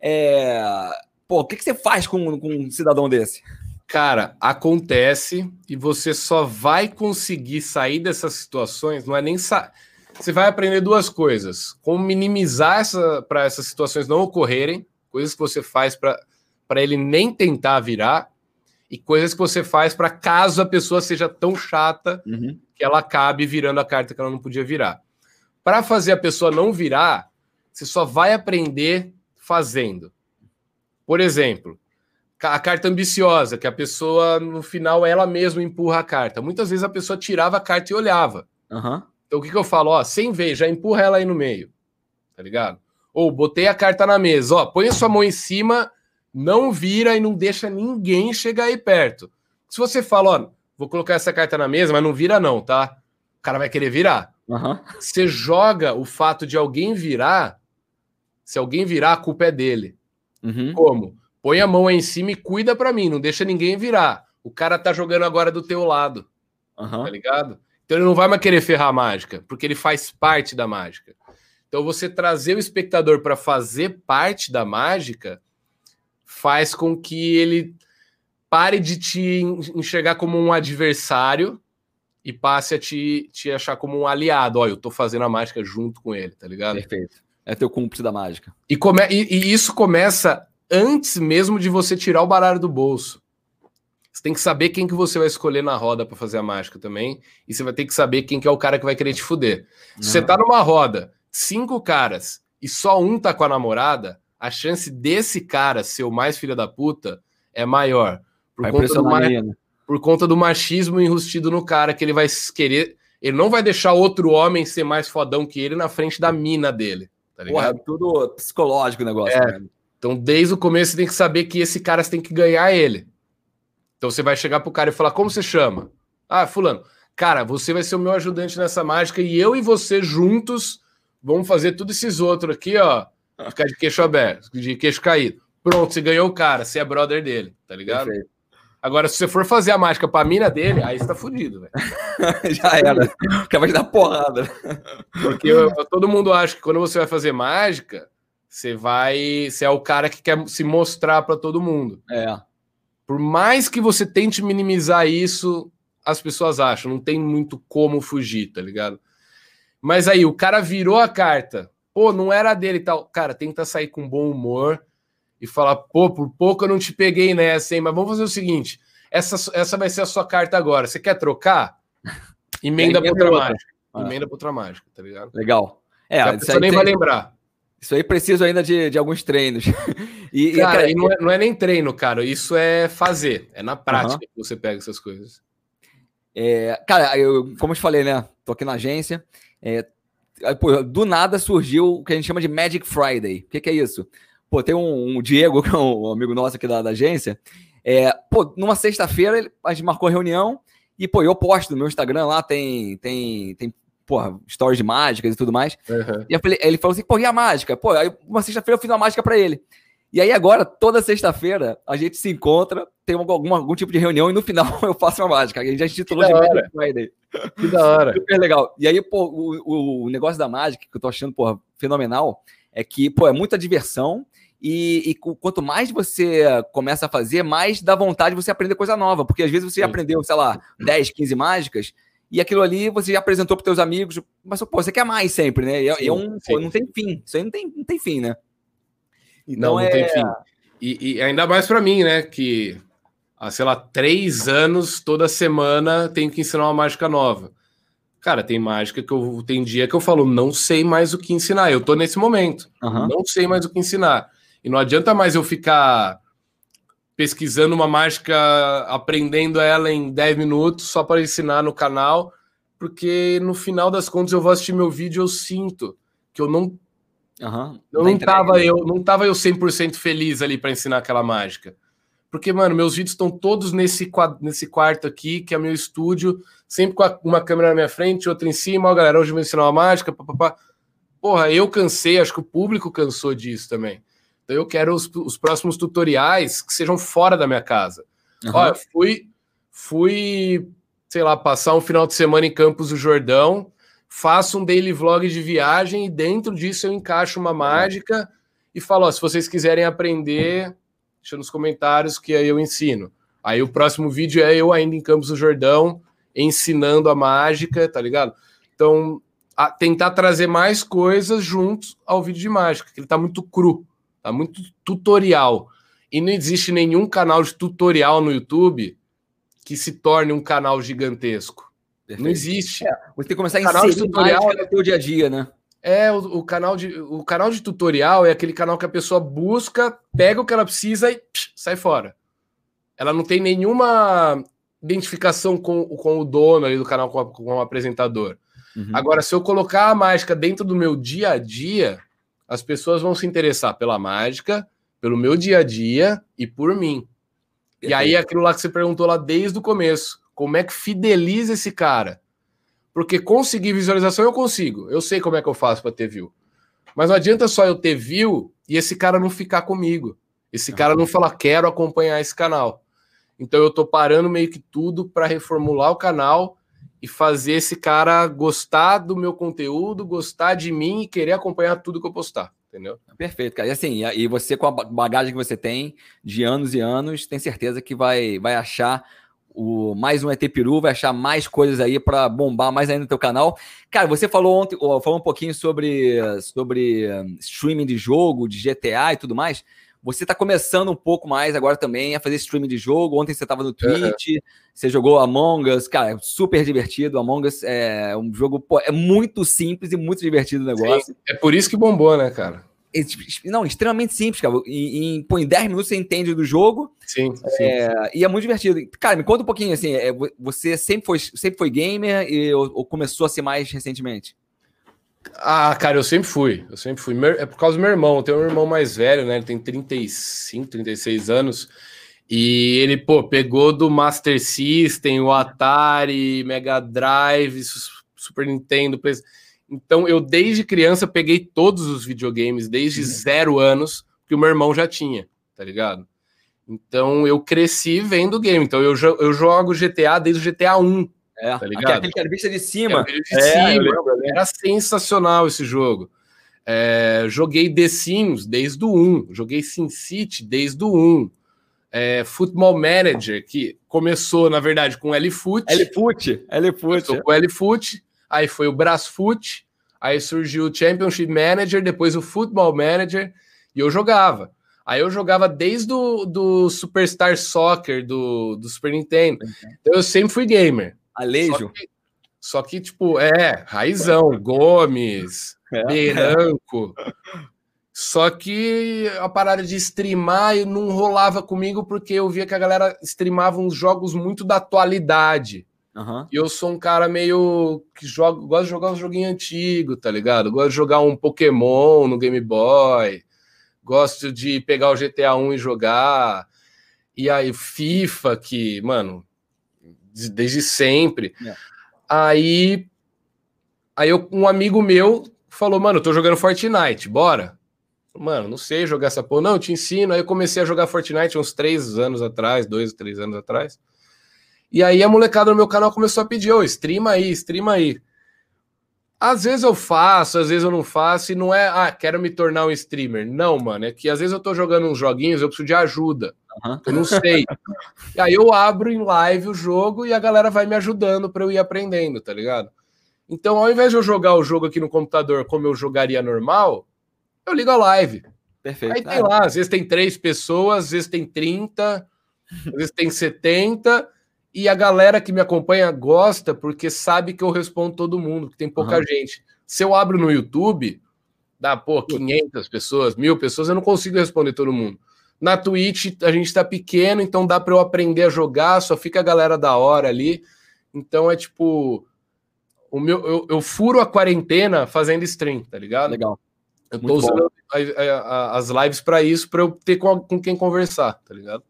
Speaker 1: é, pô, o que, que você faz com, com um cidadão desse?
Speaker 2: Cara, acontece e você só vai conseguir sair dessas situações, não é nem sa... você vai aprender duas coisas: como minimizar essa para essas situações não ocorrerem, coisas que você faz para para ele nem tentar virar, e coisas que você faz para caso a pessoa seja tão chata uhum que ela acabe virando a carta que ela não podia virar. Para fazer a pessoa não virar, você só vai aprender fazendo. Por exemplo, a carta ambiciosa, que a pessoa, no final, ela mesma empurra a carta. Muitas vezes a pessoa tirava a carta e olhava.
Speaker 1: Uhum.
Speaker 2: Então o que, que eu falo? Ó, sem ver, já empurra ela aí no meio. Tá ligado? Ou botei a carta na mesa, ó, põe a sua mão em cima, não vira e não deixa ninguém chegar aí perto. Se você fala, ó, vou colocar essa carta na mesa, mas não vira não, tá? o cara vai querer virar.
Speaker 1: Uhum.
Speaker 2: Você joga o fato de alguém virar, se alguém virar, a culpa é dele.
Speaker 1: Uhum.
Speaker 2: Como? Põe a mão aí em cima e cuida para mim, não deixa ninguém virar. O cara tá jogando agora do teu lado,
Speaker 1: Uhum.
Speaker 2: tá ligado? Então ele não vai mais querer ferrar a mágica, porque ele faz parte da mágica. Então você trazer o espectador para fazer parte da mágica faz com que ele pare de te enxergar como um adversário e passe a te, te achar como um aliado. Olha, eu tô fazendo a mágica junto com ele, tá ligado?
Speaker 1: Perfeito. É teu cúmplice da mágica.
Speaker 2: E, come, e, e isso começa antes mesmo de você tirar o baralho do bolso. Você tem que saber quem que você vai escolher na roda para fazer a mágica também. E você vai ter que saber quem que é o cara que vai querer te fuder. Se você tá numa roda, cinco caras, e só um tá com a namorada, a chance desse cara ser o mais filho da puta é maior. Por,
Speaker 1: Vai
Speaker 2: conta do, ma- por conta do machismo enrustido no cara, que ele vai querer. Ele não vai deixar outro homem ser mais fodão que ele na frente da mina dele. Tá
Speaker 1: Porra,
Speaker 2: ligado?
Speaker 1: é tudo psicológico o negócio.
Speaker 2: É.
Speaker 1: né?
Speaker 2: Então, desde o começo, você tem que saber que esse cara você tem que ganhar ele. Então, você vai chegar pro cara e falar: Como você chama? Ah, Fulano. Cara, você vai ser o meu ajudante nessa mágica e eu e você juntos vamos fazer todos esses outros aqui, ó. Ficar de queixo aberto, de queixo caído. Pronto, você ganhou o cara, você é brother dele, tá ligado?
Speaker 1: Perfeito.
Speaker 2: Agora, se você for fazer a mágica pra mina dele, aí você tá fudido, velho.
Speaker 1: Já era. O cara vai te dar porrada.
Speaker 2: Porque eu- todo mundo acha que quando você vai fazer mágica, você vai. Você é o cara que quer se mostrar pra todo mundo.
Speaker 1: É.
Speaker 2: Por mais que você tente minimizar isso, as pessoas acham, não tem muito como fugir, tá ligado? Mas aí, o cara virou a carta, pô, não era dele e tal. Cara, tenta sair com bom humor e falar, pô, por pouco eu não te peguei nessa, hein? Mas vamos fazer o seguinte: essa, essa vai ser a sua carta agora. Você quer trocar? Emenda pra outra mágica.
Speaker 1: Ah.
Speaker 2: Emenda pra outra mágica, tá ligado?
Speaker 1: Legal. É,
Speaker 2: a pessoa nem
Speaker 1: tem-
Speaker 2: vai lembrar.
Speaker 1: isso aí preciso ainda de, de alguns treinos. E, e,
Speaker 2: Cara,
Speaker 1: cara,
Speaker 2: e não, é, não é nem treino, cara. Isso é fazer. É na prática que você pega essas coisas.
Speaker 1: É, cara, eu, como eu te falei, né? Tô aqui na agência. é, do nada surgiu o que a gente chama de Magic Friday. O que, que é isso? Pô, tem um, um Diego, que é um amigo nosso aqui da, da agência. É, pô, numa sexta-feira ele- a gente marcou a reunião e, pô, eu posto no meu Instagram lá, tem, tem, tem porra, stories de mágicas e tudo mais.
Speaker 2: Uhum.
Speaker 1: E falei- ele falou assim, pô, e a mágica? Pô, aí uma sexta-feira eu fiz uma mágica pra ele. E aí agora, toda sexta-feira, a gente se encontra, tem algum, algum tipo de reunião e no final eu faço uma mágica. A gente já intitulou
Speaker 2: Que
Speaker 1: de Magic. Friday.
Speaker 2: Que da hora.
Speaker 1: Super legal. E aí, pô, o- o negócio da mágica, que eu tô achando, porra, fenomenal, é que, pô, é muita diversão e, e quanto mais você começa a fazer, mais dá vontade de você aprender coisa nova. Porque às vezes você
Speaker 2: Sim.
Speaker 1: aprendeu, sei lá, 10, 15 mágicas e aquilo ali você já apresentou para teus amigos, mas, pô, você quer mais sempre, né? E é,
Speaker 2: Sim,
Speaker 1: é um, pô, não tem fim. Isso aí não tem, não tem fim, né?
Speaker 2: Não, não
Speaker 1: é-
Speaker 2: tem fim. E, e ainda mais pra mim, né? Que há, sei lá, três anos, toda semana, tenho que ensinar uma mágica nova. Cara, tem mágica que eu tem dia que eu falo, não sei mais o que ensinar. Eu tô nesse momento.
Speaker 1: Aham.
Speaker 2: Não sei mais o que ensinar. E não adianta mais eu ficar pesquisando uma mágica, aprendendo ela em 10 minutos só para ensinar no canal, porque no final das contas eu vou assistir meu vídeo e eu sinto que eu não
Speaker 1: Aham.
Speaker 2: eu
Speaker 1: Tá
Speaker 2: não tava eu, não tava eu 100% feliz ali para ensinar aquela mágica. Porque, mano, meus vídeos estão todos nesse, nesse quarto aqui, que é meu estúdio, sempre com uma câmera na minha frente, outra em cima, ó, galera, hoje eu vou ensinar uma mágica, papapá. Porra, eu cansei, acho que o público cansou disso também. Então eu quero os, os próximos tutoriais que sejam fora da minha casa.
Speaker 1: Aham.
Speaker 2: Olha, fui, fui, sei lá, passar um final de semana em Campos do Jordão, faço um daily vlog de viagem e dentro disso eu encaixo uma mágica e falo, ó, se vocês quiserem aprender, deixa nos comentários que aí eu ensino. Aí o próximo vídeo é eu ainda em Campos do Jordão ensinando a mágica, tá ligado? Então, tentar trazer mais coisas juntos ao vídeo de mágica, que ele tá muito cru, tá muito tutorial. E não existe nenhum canal de tutorial no YouTube que se torne um canal gigantesco. Não
Speaker 1: Perfeito.
Speaker 2: existe.
Speaker 1: Você tem que começar a
Speaker 2: Canal de tutorial-
Speaker 1: no teu dia a dia, né?
Speaker 2: É, o, o canal de, o canal de tutorial é aquele canal que a pessoa busca, pega o que ela precisa e psh, sai fora. Ela não tem nenhuma identificação com, com o dono ali do canal, com, a- com o apresentador.
Speaker 1: Uhum.
Speaker 2: Agora, se eu colocar a mágica dentro do meu dia a dia, as pessoas vão se interessar pela mágica, pelo meu dia a dia e por mim. E aí, aquilo lá que você perguntou lá desde o começo: como é que fideliza esse cara? Porque conseguir visualização eu consigo. Eu sei como é que eu faço para ter view. Mas não adianta só eu ter view e esse cara não ficar comigo. Esse cara não falar, quero acompanhar esse canal. Então eu tô parando meio que tudo para reformular o canal e fazer esse cara gostar do meu conteúdo, gostar de mim e querer acompanhar tudo que eu postar. Entendeu?
Speaker 1: Perfeito, cara. E assim, e você com a bagagem que você tem de anos e anos, tem certeza que vai, vai achar o mais um ET Peru, vai achar mais coisas aí para bombar mais ainda no teu canal. Cara, você falou ontem, falou um pouquinho sobre, sobre streaming de jogo, de GTA e tudo mais. Você está começando um pouco mais agora também a fazer streaming de jogo. Ontem você estava no Twitch, uhum. você jogou Among Us, cara, super divertido. Among Us é um jogo, pô, é muito simples e muito divertido o negócio. Sim,
Speaker 2: é por isso que bombou, né, cara?
Speaker 1: Não, extremamente simples, cara. Em, em, pô, em 10 minutos você entende do jogo.
Speaker 2: Sim,
Speaker 1: sim. É, e é muito divertido. Cara, me conta um pouquinho, assim, é, você sempre foi, sempre foi gamer e, ou, ou começou a ser mais recentemente?
Speaker 2: Ah, cara, eu sempre fui. Eu sempre fui. É por causa do meu irmão. Eu tenho um irmão mais velho, né? Ele tem 35, 36 anos. E ele, pô, pegou do Master System, o Atari, Mega Drive, Super Nintendo. Então, eu desde criança peguei todos os videogames, desde uhum. zero anos, que o meu irmão já tinha, tá ligado? Então, eu cresci vendo game. Então, eu, eu jogo GTA desde o GTA 1.
Speaker 1: É, tá ligado? aquele que era vista de cima.
Speaker 2: Era, de é, cima. era sensacional esse jogo. É, joguei The Sims desde o 1, joguei SimCity desde o 1. É, Football Manager, que começou, na verdade, com L-Foot.
Speaker 1: L-Foot, L-Foot.
Speaker 2: Com L-Foot, aí foi o Brasfoot, aí surgiu o Championship Manager, depois o Football Manager, e eu jogava. Aí eu jogava desde o do Superstar Soccer do, do Super Nintendo. Então eu sempre fui gamer.
Speaker 1: Alejo.
Speaker 2: Só que, só que tipo, é, Raizão, Gomes, é. Beranco. Só que a parada de streamar não rolava comigo porque eu via que a galera streamava uns jogos muito da atualidade. Uhum. E eu sou um cara meio que joga, gosta de jogar um joguinho antigo, tá ligado? Gosto de jogar um Pokémon no Game Boy. Gosto de pegar o GTA 1 e jogar. E aí, FIFA, que, mano, desde sempre. É. Aí, aí eu, um amigo meu falou, mano, eu tô jogando Fortnite, bora? Mano, não sei jogar essa porra. Não, eu te ensino. Aí eu comecei a jogar Fortnite uns três anos atrás, dois, três anos atrás. E aí a molecada no meu canal começou a pedir, ô, oh, streama aí, streama aí. Às vezes eu faço, às vezes eu não faço, e não é, ah, quero me tornar um streamer. Não, mano, é que às vezes eu tô jogando uns joguinhos, eu preciso de ajuda. Uhum. Eu não sei. e aí eu abro em live o jogo e a galera vai me ajudando para eu ir aprendendo, tá ligado? Então, ao invés de eu jogar o jogo aqui no computador como eu jogaria normal, eu ligo a live.
Speaker 1: Perfeito.
Speaker 2: Aí tem é. lá, às vezes tem três pessoas, às vezes tem 30, às vezes tem 70, e a galera que me acompanha gosta porque sabe que eu respondo todo mundo, que tem pouca uhum. gente. Se eu abro no YouTube, dá, pô, 500 pessoas, mil pessoas, eu não consigo responder todo mundo. Na Twitch a gente tá pequeno, então dá para eu aprender a jogar, só fica a galera da hora ali. Então é tipo. O meu, eu, eu furo a quarentena fazendo stream, tá ligado?
Speaker 1: Legal.
Speaker 2: Eu tô Muito usando a, a, a, as lives para isso, para eu ter com, com quem conversar, tá ligado?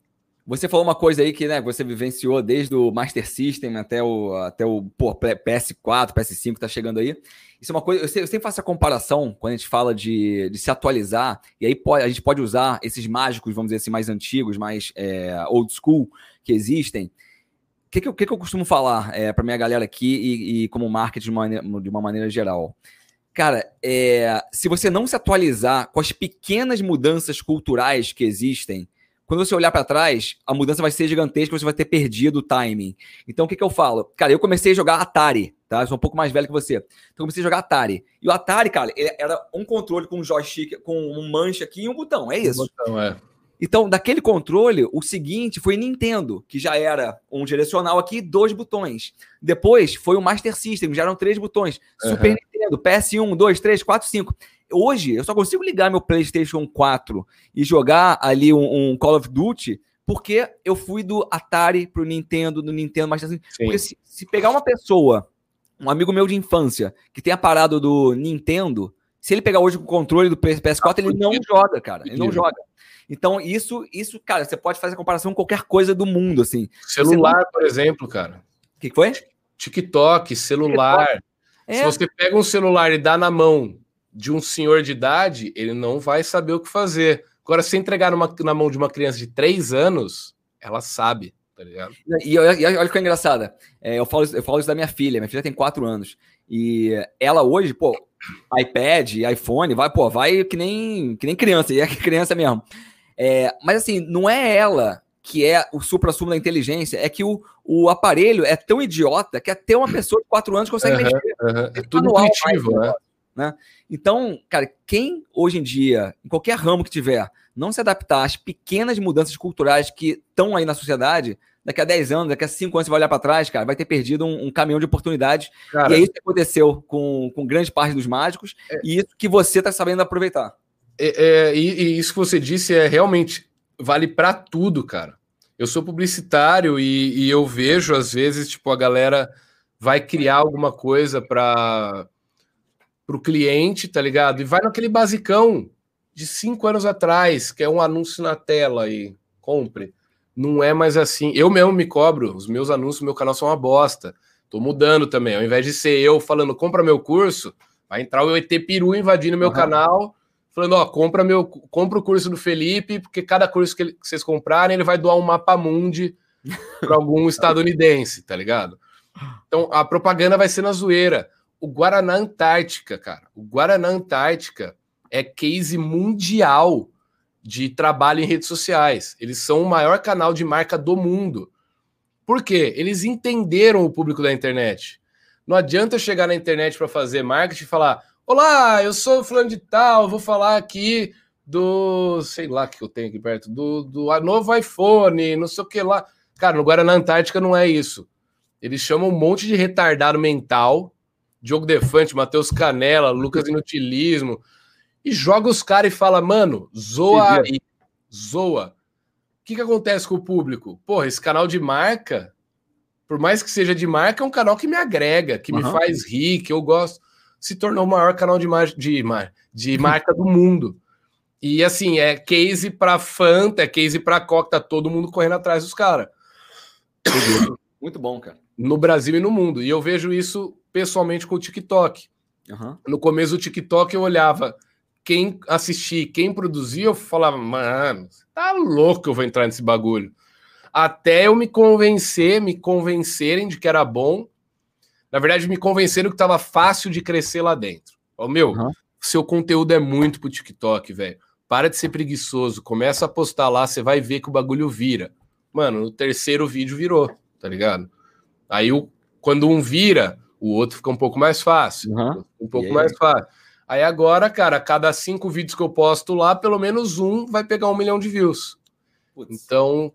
Speaker 1: Você falou uma coisa aí que né, você vivenciou desde o Master System até o, até o pô, PS4, PS5 tá chegando aí. Isso é uma coisa. Eu sempre, faço a comparação quando a gente fala de, de se atualizar, e aí pode, a gente pode usar esses mágicos, vamos dizer assim, mais antigos, mais é, old school que existem. O que, que, eu, que, que eu costumo falar é, para minha galera aqui e, e como marketing de uma, de uma maneira geral? Cara, é, se você não se atualizar com as pequenas mudanças culturais que existem, quando você olhar para trás, a mudança vai ser gigantesca, você vai ter perdido o timing. Então, o que, que eu falo? Cara, eu comecei a jogar Atari, tá? Eu sou um pouco mais velho que você. Então, eu comecei a jogar Atari. E o Atari, cara, era um controle com um joystick, com um mancha aqui e um botão, é isso? Um botão, é. Então, daquele controle, o seguinte foi Nintendo, que já era um direcional aqui, dois botões. Depois foi o Master System, já eram três botões. Uhum. Super Nintendo, PS1, 2, 3, 4, 5 hoje eu só consigo ligar meu PlayStation 4 e jogar ali um, um Call of Duty porque eu fui do Atari pro Nintendo, do Nintendo, mas assim, porque se, se, pegar uma pessoa, um amigo meu de infância, que tem a parada do Nintendo, se ele pegar hoje o controle do PS4, ele não joga, cara. Ele não joga. Então, isso, isso, cara, você pode fazer a comparação com qualquer coisa do mundo, assim.
Speaker 2: Celular, não... por exemplo, cara.
Speaker 1: O que, que foi?
Speaker 2: TikTok, celular. TikTok. É. Se você pega um celular e dá na mão de um senhor de idade, ele não vai saber o que fazer. Agora, se entregar numa, na mão de uma criança de 3 anos, ela sabe, tá ligado?
Speaker 1: E, e olha que é engraçada. É, eu, falo, eu falo isso da minha filha. Minha filha tem 4 anos. E ela hoje, pô, iPad, iPhone, vai, pô, vai que nem, que nem criança, e é criança mesmo. É, mas assim, não é ela que é o supra-sumo da inteligência, é que o, o aparelho é tão idiota que até uma pessoa de 4 anos consegue uhum, mexer.
Speaker 2: Uhum. É tudo intuitivo, né?
Speaker 1: Né? Então, cara, quem hoje em dia, em qualquer ramo que tiver, não se adaptar às pequenas mudanças culturais que estão aí na sociedade, daqui a 10 anos, daqui a 5 anos você vai olhar para trás, cara, vai ter perdido um, um caminhão de oportunidades. Cara, e é isso que aconteceu com, com grande parte dos mágicos, é, e isso que você está sabendo aproveitar.
Speaker 2: É, é, e, e, isso que você disse é realmente vale para tudo, cara. Eu sou publicitário e, e, eu vejo às vezes tipo a galera vai criar alguma coisa para o cliente, tá ligado? E vai naquele basicão de cinco anos atrás, que é um anúncio na tela e compre. Não é mais assim. Eu mesmo me cobro, os meus anúncios, meu canal são uma bosta. Tô mudando também. Ao invés de ser eu falando, compra meu curso, vai entrar o ET Peru invadindo meu uhum. canal, falando, ó, compra meu, compra o curso do Felipe, porque cada curso que, ele, que vocês comprarem, ele vai doar um mapa mundi para algum estadunidense, tá ligado? Então a propaganda vai ser na zoeira. O Guaraná Antártica, cara. O Guaraná Antártica é case mundial de trabalho em redes sociais. Eles são o maior canal de marca do mundo. Por quê? Eles entenderam o público da internet. Não adianta chegar na internet para fazer marketing e falar: Olá, eu sou fulano de tal, vou falar aqui do, sei lá que eu tenho aqui perto, do, do novo iPhone, não sei o que lá. Cara, no Guaraná Antártica não é isso. Eles chamam um monte de retardado mental, Diogo Defante, Matheus Canela, Lucas Inutilismo, e joga os caras e fala, mano, zoa aí, zoa. O que, que acontece com o público? Porra, esse canal de marca, por mais que seja de marca, é um canal que me agrega, que uhum. me faz rir, que eu gosto. Se tornou o maior canal de, mar... de, mar... de marca do mundo. E assim, é case para Fanta, é case para Coca, tá todo mundo correndo atrás dos caras.
Speaker 1: Muito bom, cara.
Speaker 2: No Brasil e no mundo. E eu vejo isso pessoalmente com o TikTok. Uhum. No começo do TikTok eu olhava quem assistir, quem produzir, eu falava, mano, tá louco eu vou entrar nesse bagulho. Até eu me convencer, me convencerem de que era bom. Na verdade, me convenceram que tava fácil de crescer lá dentro. Ó, meu, uhum. seu conteúdo é muito pro TikTok, velho. Para de ser preguiçoso, começa a postar lá, você vai ver que o bagulho vira. Mano, no terceiro vídeo virou, tá ligado? Aí, quando um vira, o outro fica um pouco mais fácil. Uhum. Um pouco mais fácil. Aí agora, cara, cada cinco vídeos que eu posto lá, pelo menos um vai pegar um milhão de views. Putz. Então,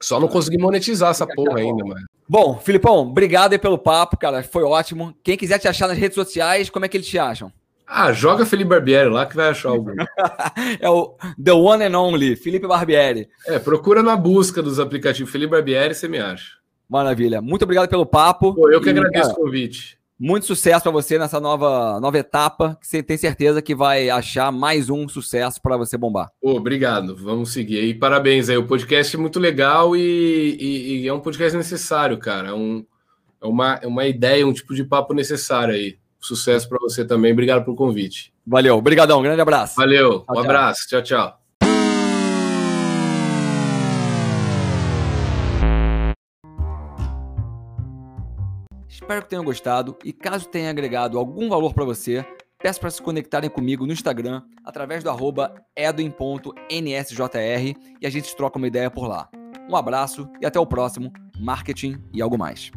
Speaker 2: só não consegui monetizar essa porra ainda, mano.
Speaker 1: Bom, Filipão, obrigado aí pelo papo, cara. Foi ótimo. Quem quiser te achar nas redes sociais, como é que eles te acham?
Speaker 2: Ah, joga Felipe Barbieri lá que vai achar algum.
Speaker 1: é o The One and Only, Felipe Barbieri.
Speaker 2: É, procura na busca dos aplicativos Felipe Barbieri, você me acha.
Speaker 1: Maravilha. Muito obrigado pelo papo.
Speaker 2: Pô, eu que e, agradeço cara, o convite.
Speaker 1: Muito sucesso para você nessa nova, nova etapa, que você tem certeza que vai achar mais um sucesso para você bombar.
Speaker 2: Oh, obrigado, vamos seguir aí. Parabéns aí, o podcast é muito legal e, e, e é um podcast necessário, cara. É, um, é, uma, é uma ideia, um tipo de papo necessário aí. Sucesso para você também, obrigado pelo convite.
Speaker 1: Valeu, obrigadão, grande abraço.
Speaker 2: Valeu, tchau, um tchau. abraço, tchau, tchau.
Speaker 1: Espero que tenham gostado e caso tenha agregado algum valor para você, peço para se conectarem comigo no Instagram através do arroba edwin.nsjr e a gente troca uma ideia por lá. Um abraço e até o próximo Marketing e Algo Mais.